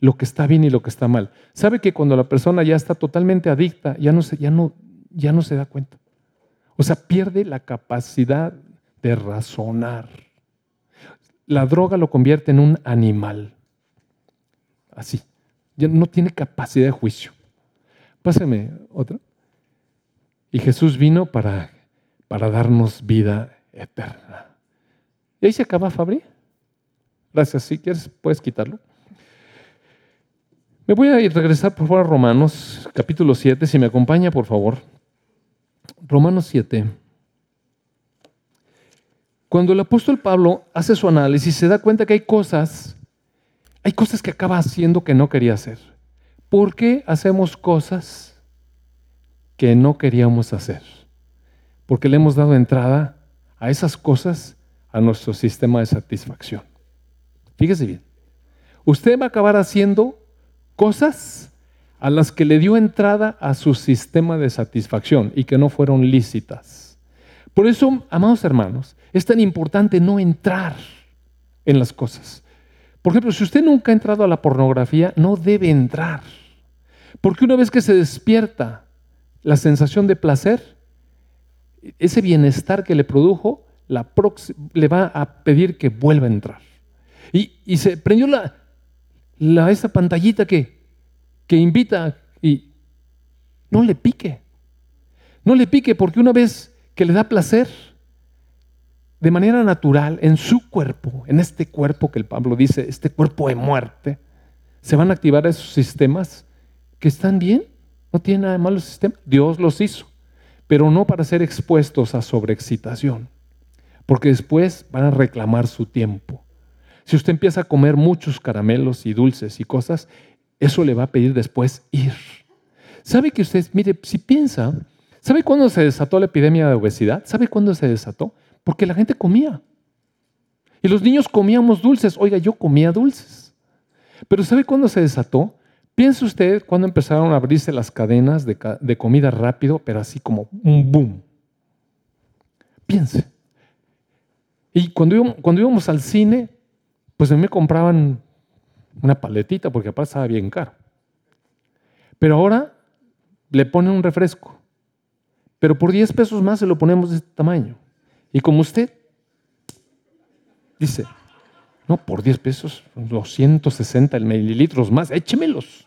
lo que está bien y lo que está mal. Sabe que cuando la persona ya está totalmente adicta, ya no ya no se da cuenta. O sea, pierde la capacidad de razonar. La droga lo convierte en un animal. Así. Ya no tiene capacidad de juicio. Pásame otra. Y Jesús vino para, para darnos vida eterna. ¿Y ahí se acaba, Fabri? Gracias. Si quieres, puedes quitarlo. Me voy a regresar por favor a Romanos, capítulo 7, si me acompaña, por favor. Romanos 7. Cuando el apóstol Pablo hace su análisis, se da cuenta que hay cosas, hay cosas que acaba haciendo que no quería hacer. ¿Por qué hacemos cosas que no queríamos hacer? Porque le hemos dado entrada a esas cosas a nuestro sistema de satisfacción. Fíjese bien. Usted va a acabar haciendo cosas a las que le dio entrada a su sistema de satisfacción y que no fueron lícitas. Por eso, amados hermanos, es tan importante no entrar en las cosas. Por ejemplo, si usted nunca ha entrado a la pornografía, no debe entrar. Porque una vez que se despierta la sensación de placer, ese bienestar que le produjo, la le va a pedir que vuelva a entrar. Y, se prendió la, la, esa pantallita que, que invita y no le pique. No le pique porque una vez que le da placer, de manera natural, en su cuerpo, en este cuerpo que el Pablo dice, este cuerpo de muerte, se van a activar esos sistemas que están bien, no tiene nada de malo el sistema, Dios los hizo, pero no para ser expuestos a sobreexcitación, porque después van a reclamar su tiempo. Si usted empieza a comer muchos caramelos y dulces y cosas, eso le va a pedir después ir. ¿Sabe que usted, mire, si piensa, ¿sabe cuándo se desató la epidemia de obesidad? ¿Sabe cuándo se desató? Porque la gente comía. Y los niños comíamos dulces. Oiga, yo comía dulces. Pero ¿sabe cuándo se desató? Piense usted cuando empezaron a abrirse las cadenas de, comida rápido, pero así como un boom. Piense. Y cuando íbamos, al cine, pues me compraban una paletita porque aparte estaba bien caro. Pero ahora le ponen un refresco. Pero por 10 pesos más se lo ponemos de este tamaño. Y como usted dice, no, por 10 pesos, 260 mililitros más, échemelos.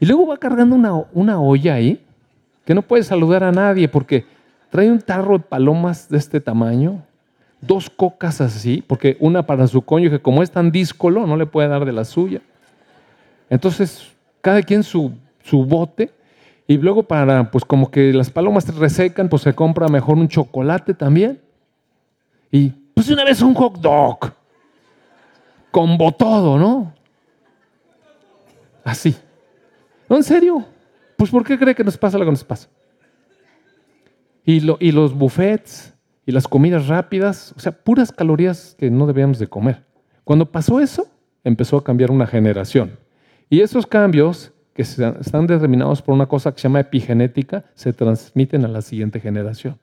Y luego va cargando una, una olla ahí, que no puede saludar a nadie porque trae un tarro de palomas de este tamaño, dos cocas así, porque una para su cónyuge, como es tan díscolo, no le puede dar de la suya. Entonces, cada quien su, su bote y luego para, pues como que las palomas se resecan, pues se compra mejor un chocolate también. Y pues una vez un hot dog. Combo todo, ¿no? Así. ¿No, en serio? Pues ¿por qué cree que nos pasa lo que nos pasa? Y, lo, y los buffets y las comidas rápidas, o sea, puras calorías que no debíamos de comer. Cuando pasó eso, empezó a cambiar una generación. Y esos cambios que están determinados por una cosa que se llama epigenética, se transmiten a la siguiente generación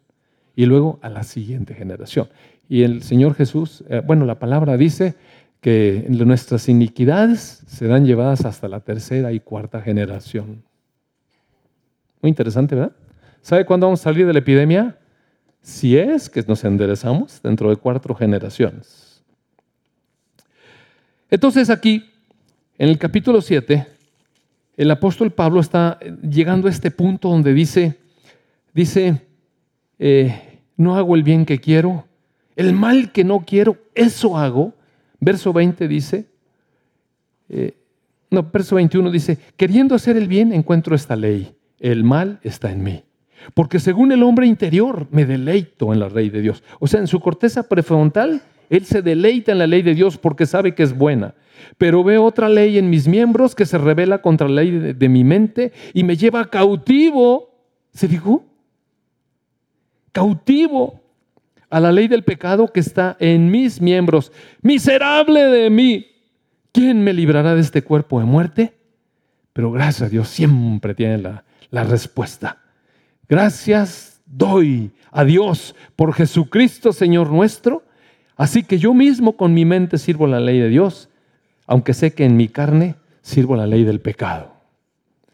y luego a la siguiente generación. Y el Señor Jesús, eh, bueno, la palabra dice que nuestras iniquidades serán llevadas hasta la tercera y cuarta generación. Muy interesante, ¿verdad? ¿Sabe cuándo vamos a salir de la epidemia? Si es que nos enderezamos dentro de cuatro generaciones. Entonces aquí, en el capítulo 7, el apóstol Pablo está llegando a este punto donde dice, dice, eh, no hago el bien que quiero, el mal que no quiero, eso hago. Verso 20 dice, eh, no, verso 21 dice, queriendo hacer el bien encuentro esta ley, el mal está en mí. Porque según el hombre interior me deleito en la ley de Dios. O sea, en su corteza prefrontal, él se deleita en la ley de Dios porque sabe que es buena. Pero veo otra ley en mis miembros que se revela contra la ley de, mi mente y me lleva cautivo. ¿Se dijo? Cautivo a la ley del pecado que está en mis miembros. Miserable de mí. ¿Quién me librará de este cuerpo de muerte? Pero gracias a Dios siempre tiene la respuesta. Gracias doy a Dios por Jesucristo, Señor nuestro. Así que yo mismo con mi mente sirvo la ley de Dios aunque sé que en mi carne sirvo la ley del pecado.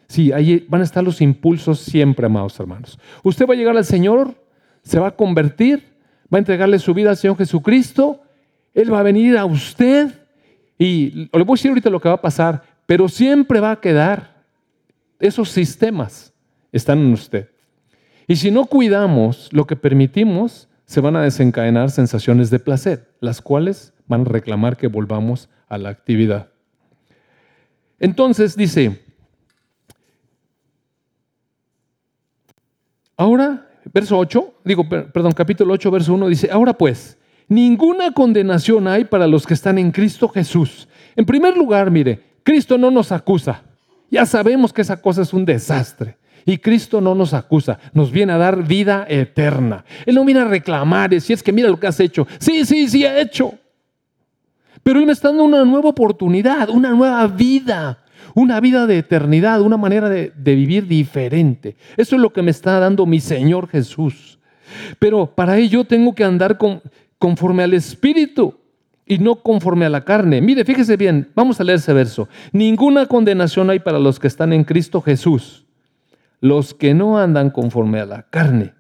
Sí, ahí van a estar los impulsos siempre, amados hermanos. Usted va a llegar al Señor, se va a convertir, va a entregarle su vida al Señor Jesucristo, Él va a venir a usted y le voy a decir ahorita lo que va a pasar, pero siempre va a quedar, esos sistemas están en usted. Y si no cuidamos lo que permitimos, se van a desencadenar sensaciones de placer, las cuales van a reclamar que volvamos a la actividad. Entonces dice, ahora, verso 8, digo, perdón, capítulo 8, verso 1, dice, ahora pues, ninguna condenación hay para los que están en Cristo Jesús. En primer lugar, mire, Cristo no nos acusa. Ya sabemos que esa cosa es un desastre. Y Cristo no nos acusa, nos viene a dar vida eterna. Él no viene a reclamar, si es que mira lo que has hecho. Sí, sí, sí, ha hecho. Pero Él me está dando una nueva oportunidad, una nueva vida, una vida de eternidad, una manera de, vivir diferente. Eso es lo que me está dando mi Señor Jesús. Pero para ello tengo que andar conforme al Espíritu y no conforme a la carne. Mire, fíjese bien, vamos a leer ese verso. Ninguna condenación hay para los que están en Cristo Jesús, los que no andan conforme a la carne,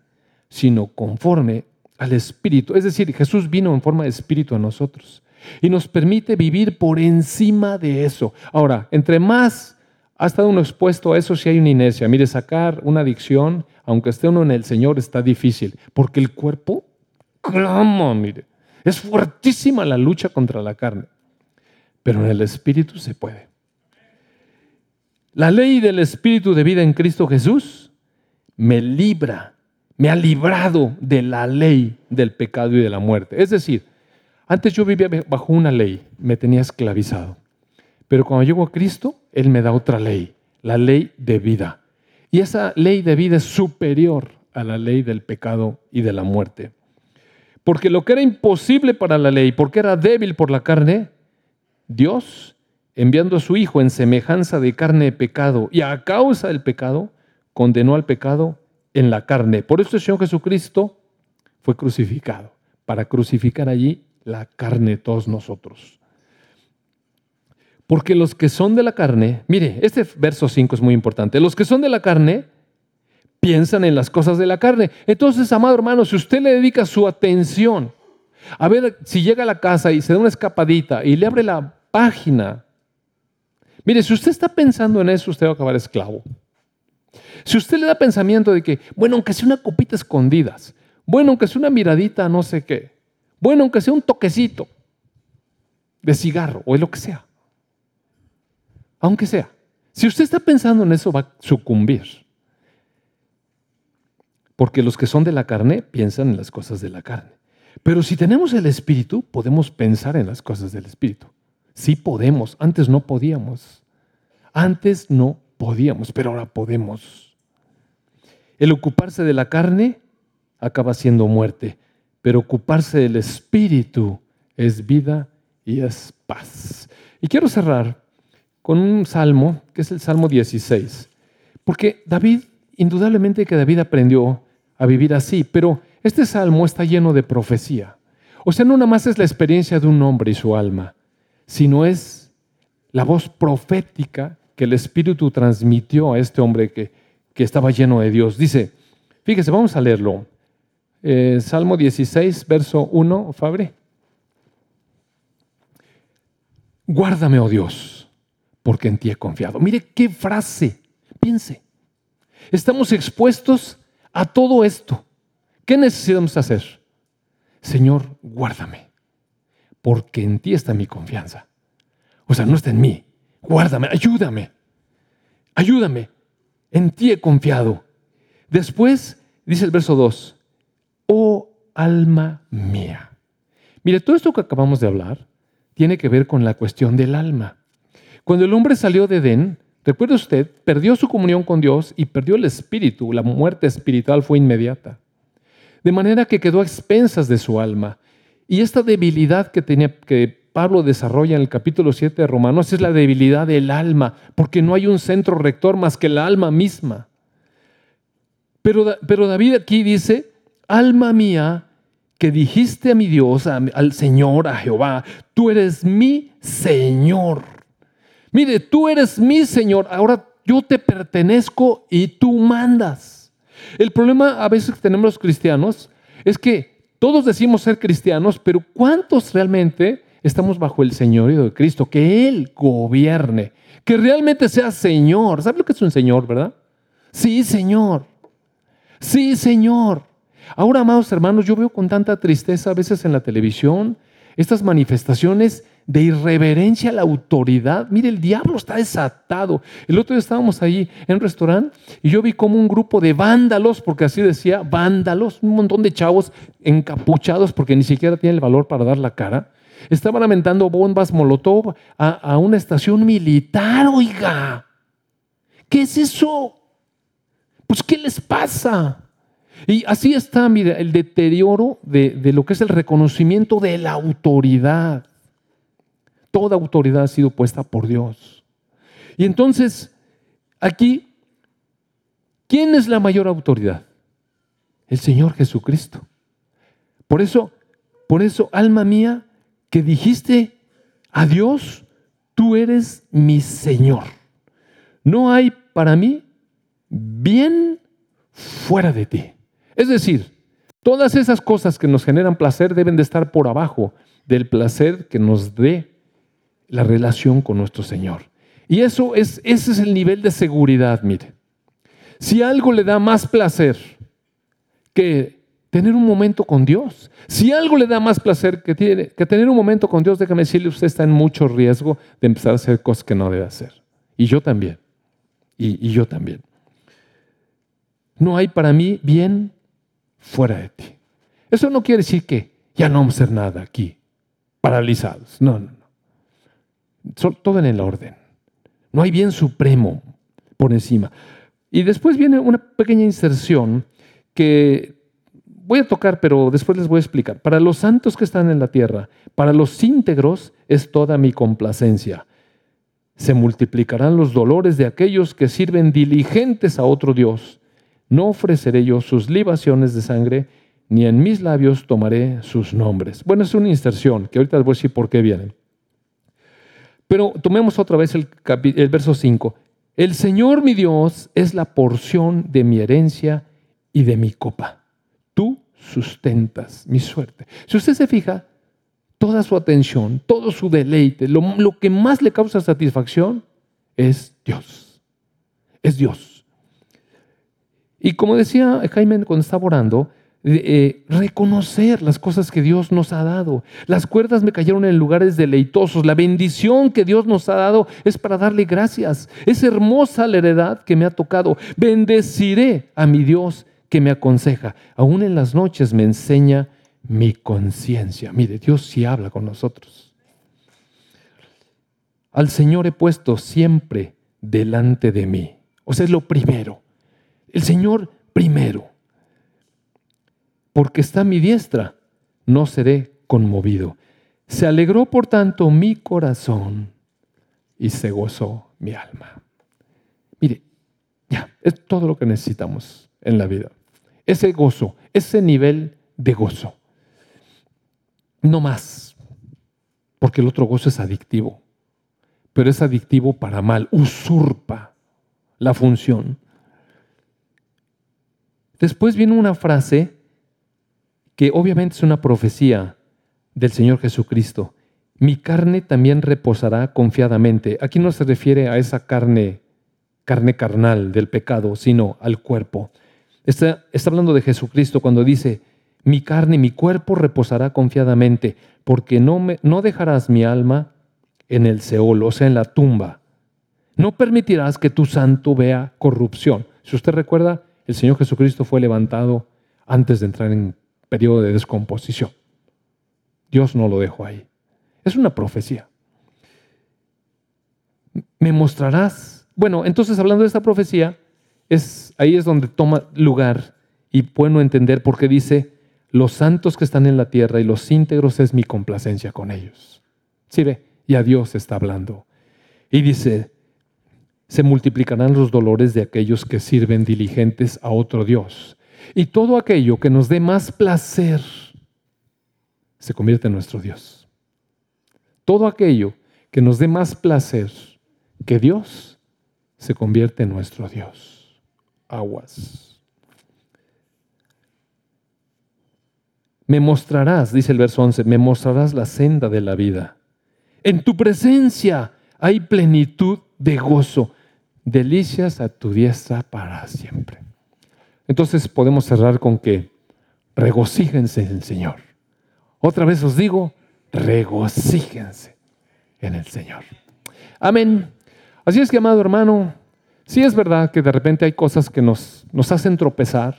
sino conforme al Espíritu. Es decir, Jesús vino en forma de Espíritu a nosotros y nos permite vivir por encima de eso. Ahora, entre más ha estado uno expuesto a eso, si hay una inercia. Mire, sacar una adicción, aunque esté uno en el Señor, está difícil, porque el cuerpo clama, mire. Es fuertísima la lucha contra la carne, pero en el Espíritu se puede. La ley del Espíritu de vida en Cristo Jesús me libra, me ha librado de la ley del pecado y de la muerte. Es decir, antes yo vivía bajo una ley, me tenía esclavizado. Pero cuando llego a Cristo, Él me da otra ley, la ley de vida. Y esa ley de vida es superior a la ley del pecado y de la muerte. Porque lo que era imposible para la ley, porque era débil por la carne, Dios, enviando a su Hijo en semejanza de carne de pecado y a causa del pecado, condenó al pecado en la carne. Por eso el Señor Jesucristo fue crucificado, para crucificar allí la carne de todos nosotros. Porque los que son de la carne, mire, este verso 5 es muy importante, los que son de la carne piensan en las cosas de la carne. Entonces, amado hermano, si usted le dedica su atención a ver si llega a la casa y se da una escapadita y le abre la página, mire, si usted está pensando en eso, usted va a acabar esclavo. Si usted le da pensamiento de que, bueno, aunque sea una copita escondidas, bueno, aunque sea una miradita, no sé qué, bueno, aunque sea un toquecito de cigarro o de lo que sea, aunque sea, si usted está pensando en eso, va a sucumbir. Porque los que son de la carne piensan en las cosas de la carne. Pero si tenemos el Espíritu, podemos pensar en las cosas del Espíritu. Sí podemos, antes no podíamos. Antes no podíamos, pero ahora podemos. El ocuparse de la carne acaba siendo muerte, pero ocuparse del Espíritu es vida y es paz. Y quiero cerrar con un salmo, que es el Salmo 16, porque David, indudablemente que David aprendió a vivir así. Pero este salmo está lleno de profecía. O sea, no nada más es la experiencia de un hombre y su alma, sino es la voz profética que el Espíritu transmitió a este hombre que, que estaba lleno de Dios. Dice, fíjese, vamos a leerlo. Eh, salmo 16, verso 1, Fabre. Guárdame, oh Dios, porque en ti he confiado. Mire qué frase, piense. Estamos expuestos a todo esto, ¿qué necesitamos hacer? Señor, guárdame, porque en ti está mi confianza. O sea, no está en mí. Guárdame, ayúdame, ayúdame. En ti he confiado. Después dice el verso 2, oh alma mía. Mire, todo esto que acabamos de hablar tiene que ver con la cuestión del alma. Cuando el hombre salió de Edén, Recuerde usted, perdió su comunión con Dios y perdió el espíritu. La muerte espiritual fue inmediata. De manera que quedó a expensas de su alma. Y esta debilidad que, tenía, que Pablo desarrolla en el capítulo 7 de Romanos es la debilidad del alma, porque no hay un centro rector más que el alma misma. Pero, pero David aquí dice, alma mía, que dijiste a mi Dios, al Señor, a Jehová, tú eres mi Señor. Mire, tú eres mi Señor, ahora yo te pertenezco y tú mandas. El problema a veces que tenemos los cristianos es que todos decimos ser cristianos, pero ¿cuántos realmente estamos bajo el señorío de Cristo? Que Él gobierne, que realmente sea Señor. ¿Sabe lo que es un Señor, verdad? Sí, Señor. Sí, Señor. Ahora, amados hermanos, yo veo con tanta tristeza a veces en la televisión estas manifestaciones de irreverencia a la autoridad. Mire, el diablo está desatado. El otro día estábamos allí en un restaurante y yo vi como un grupo de vándalos, porque así decía, vándalos, un montón de chavos encapuchados porque ni siquiera tienen el valor para dar la cara. Estaban lamentando bombas molotov a, una estación militar, oiga. ¿Qué es eso? Pues, ¿qué les pasa? Y así está, mire, el deterioro de, de, lo que es el reconocimiento de la autoridad. Toda autoridad ha sido puesta por Dios. Y entonces, aquí, ¿quién es la mayor autoridad? el Señor Jesucristo. Por eso, por eso, alma mía, que dijiste a Dios, tú eres mi Señor. No hay para mí bien fuera de ti. Es decir, todas esas cosas que nos generan placer deben de estar por abajo del placer que nos dé la relación con nuestro Señor. Y eso es, ese es el nivel de seguridad, mire. Si algo le da más placer que tener un momento con Dios, si algo le da más placer que, tiene, que tener un momento con Dios, déjame decirle, usted está en mucho riesgo de empezar a hacer cosas que no debe hacer. Y yo también. Y, y yo también. No hay para mí bien fuera de ti. Eso no quiere decir que ya no vamos a hacer nada aquí, paralizados. No, no, no. Todo en el orden. No hay bien supremo por encima. Y después viene una pequeña inserción que voy a tocar, pero después les voy a explicar. Para los santos que están en la tierra, para los íntegros es toda mi complacencia. Se multiplicarán los dolores de aquellos que sirven diligentes a otro Dios. No ofreceré yo sus libaciones de sangre, ni en mis labios tomaré sus nombres. Bueno, es una inserción que ahorita les voy a decir por qué vienen. Pero tomemos otra vez el, verso 5. El Señor mi Dios es la porción de mi herencia y de mi copa. Tú sustentas mi suerte. Si usted se fija, toda su atención, todo su deleite, lo, lo que más le causa satisfacción es Dios. Es Dios. Y como decía Jaime cuando estaba orando, eh, reconocer las cosas que Dios nos ha dado. Las cuerdas me cayeron en lugares deleitosos. La bendición que Dios nos ha dado es para darle gracias. Es hermosa la heredad que me ha tocado. Bendeciré a mi Dios que me aconseja. Aún en las noches me enseña mi conciencia. Mire, Dios sí habla con nosotros. Al Señor he puesto siempre delante de mí. O sea, es lo primero. El Señor primero porque está mi diestra, no seré conmovido. Se alegró, por tanto, mi corazón y se gozó mi alma. Mire, ya, es todo lo que necesitamos en la vida. Ese gozo, ese nivel de gozo. No más, porque el otro gozo es adictivo, pero es adictivo para mal, usurpa la función. Después viene una frase que obviamente es una profecía del Señor Jesucristo. Mi carne también reposará confiadamente. Aquí no se refiere a esa carne, carne carnal del pecado, sino al cuerpo. Está, está hablando de Jesucristo cuando dice, mi carne, mi cuerpo reposará confiadamente, porque no, me, no dejarás mi alma en el Seol, o sea, en la tumba. No permitirás que tu santo vea corrupción. Si usted recuerda, el Señor Jesucristo fue levantado antes de entrar en periodo de descomposición. Dios no lo dejó ahí. Es una profecía. Me mostrarás. Bueno, entonces hablando de esta profecía, es, ahí es donde toma lugar y puedo entender por qué dice, los santos que están en la tierra y los íntegros es mi complacencia con ellos. Sí ve, y a Dios está hablando. Y dice, se multiplicarán los dolores de aquellos que sirven diligentes a otro Dios. Y todo aquello que nos dé más placer se convierte en nuestro Dios. Todo aquello que nos dé más placer que Dios se convierte en nuestro Dios. Aguas. Me mostrarás, dice el verso 11, me mostrarás la senda de la vida. En tu presencia hay plenitud de gozo, delicias a tu diestra para siempre. Entonces podemos cerrar con que regocíjense en el Señor. Otra vez os digo, regocíjense en el Señor. Amén. Así es que, amado hermano, sí es verdad que de repente hay cosas que nos, nos hacen tropezar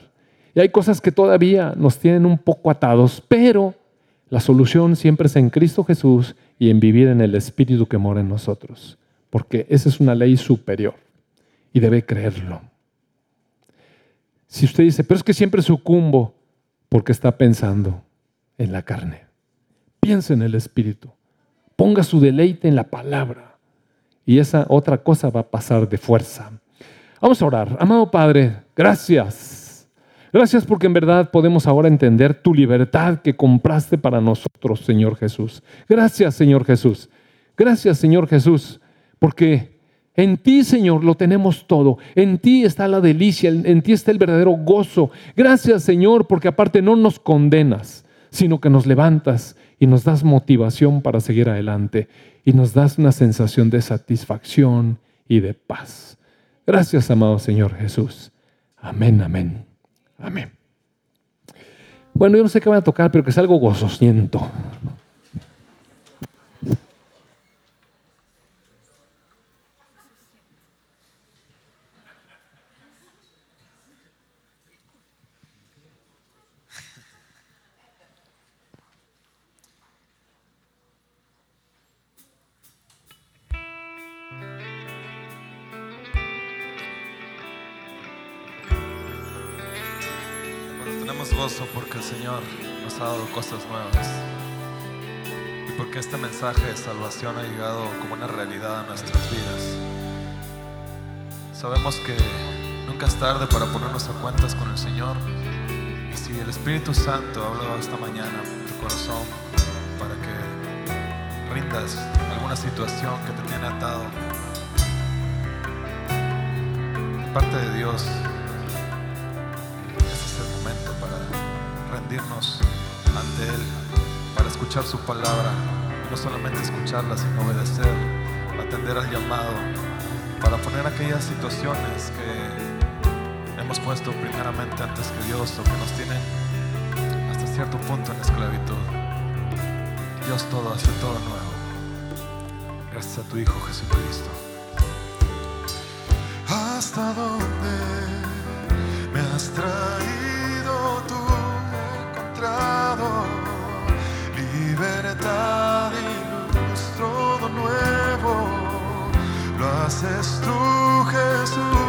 y hay cosas que todavía nos tienen un poco atados, pero la solución siempre es en Cristo Jesús y en vivir en el Espíritu que mora en nosotros, porque esa es una ley superior y debe creerlo. Si usted dice, pero es que siempre sucumbo porque está pensando en la carne. Piensa en el Espíritu. Ponga su deleite en la palabra. Y esa otra cosa va a pasar de fuerza. Vamos a orar. Amado Padre, gracias. Gracias porque en verdad podemos ahora entender tu libertad que compraste para nosotros, Señor Jesús. Gracias, Señor Jesús. Gracias, Señor Jesús, porque en ti, Señor, lo tenemos todo. En ti está la delicia, en ti está el verdadero gozo. Gracias, Señor, porque aparte no nos condenas, sino que nos levantas y nos das motivación para seguir adelante y nos das una sensación de satisfacción y de paz. Gracias, amado Señor Jesús. Amén, amén, amén. Bueno, yo no sé qué van a tocar, pero que es algo gozosiento. Nos ha dado cosas nuevas y porque este mensaje de salvación ha llegado como una realidad a nuestras vidas. Sabemos que nunca es tarde para ponernos a cuentas con el Señor y si el Espíritu Santo ha hablado esta mañana en tu corazón para que rindas alguna situación que te tiene atado, parte de Dios ante Él para escuchar su palabra, no solamente escucharla, sino obedecer, atender al llamado, para poner aquellas situaciones que hemos puesto primeramente antes que Dios o que nos tienen hasta cierto punto en esclavitud. Dios todo hace todo nuevo. Gracias a tu Hijo Jesucristo. ¿Hasta dónde me has traído Lo haces tú, Jesús,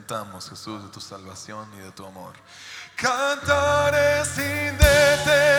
cantamos, Jesús, de tu salvación y de tu amor. Cantaré sin detener.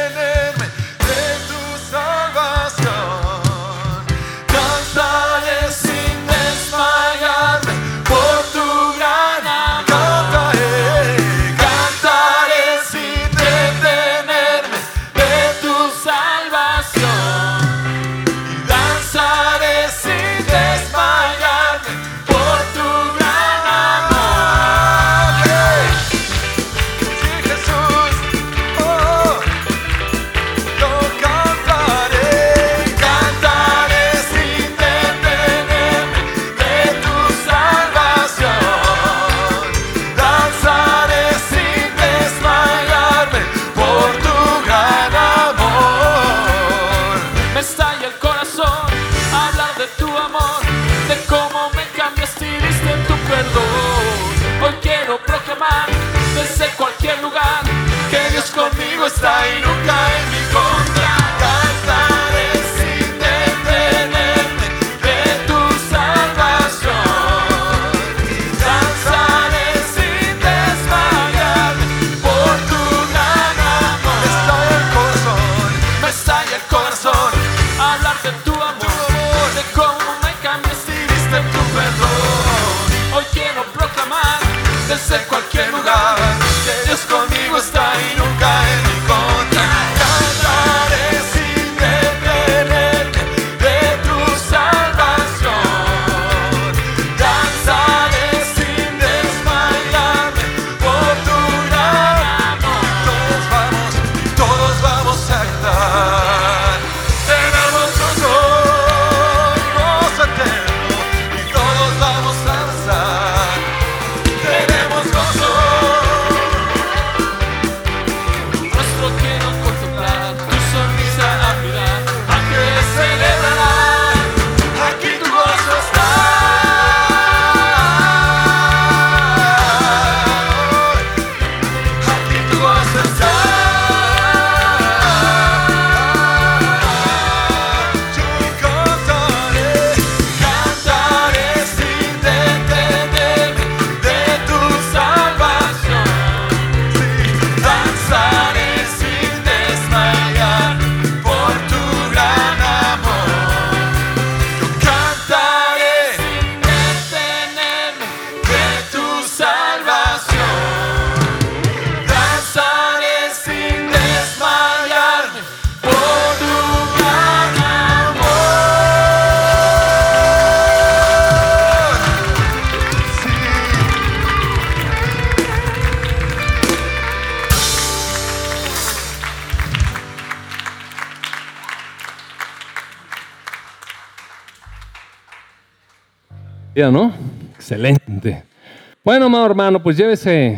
hermano, pues llévese,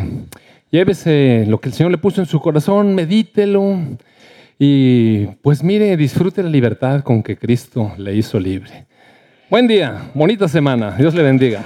llévese lo que el Señor le puso en su corazón, medítelo y pues mire, disfrute la libertad con que Cristo le hizo libre. Buen día, bonita semana, Dios le bendiga.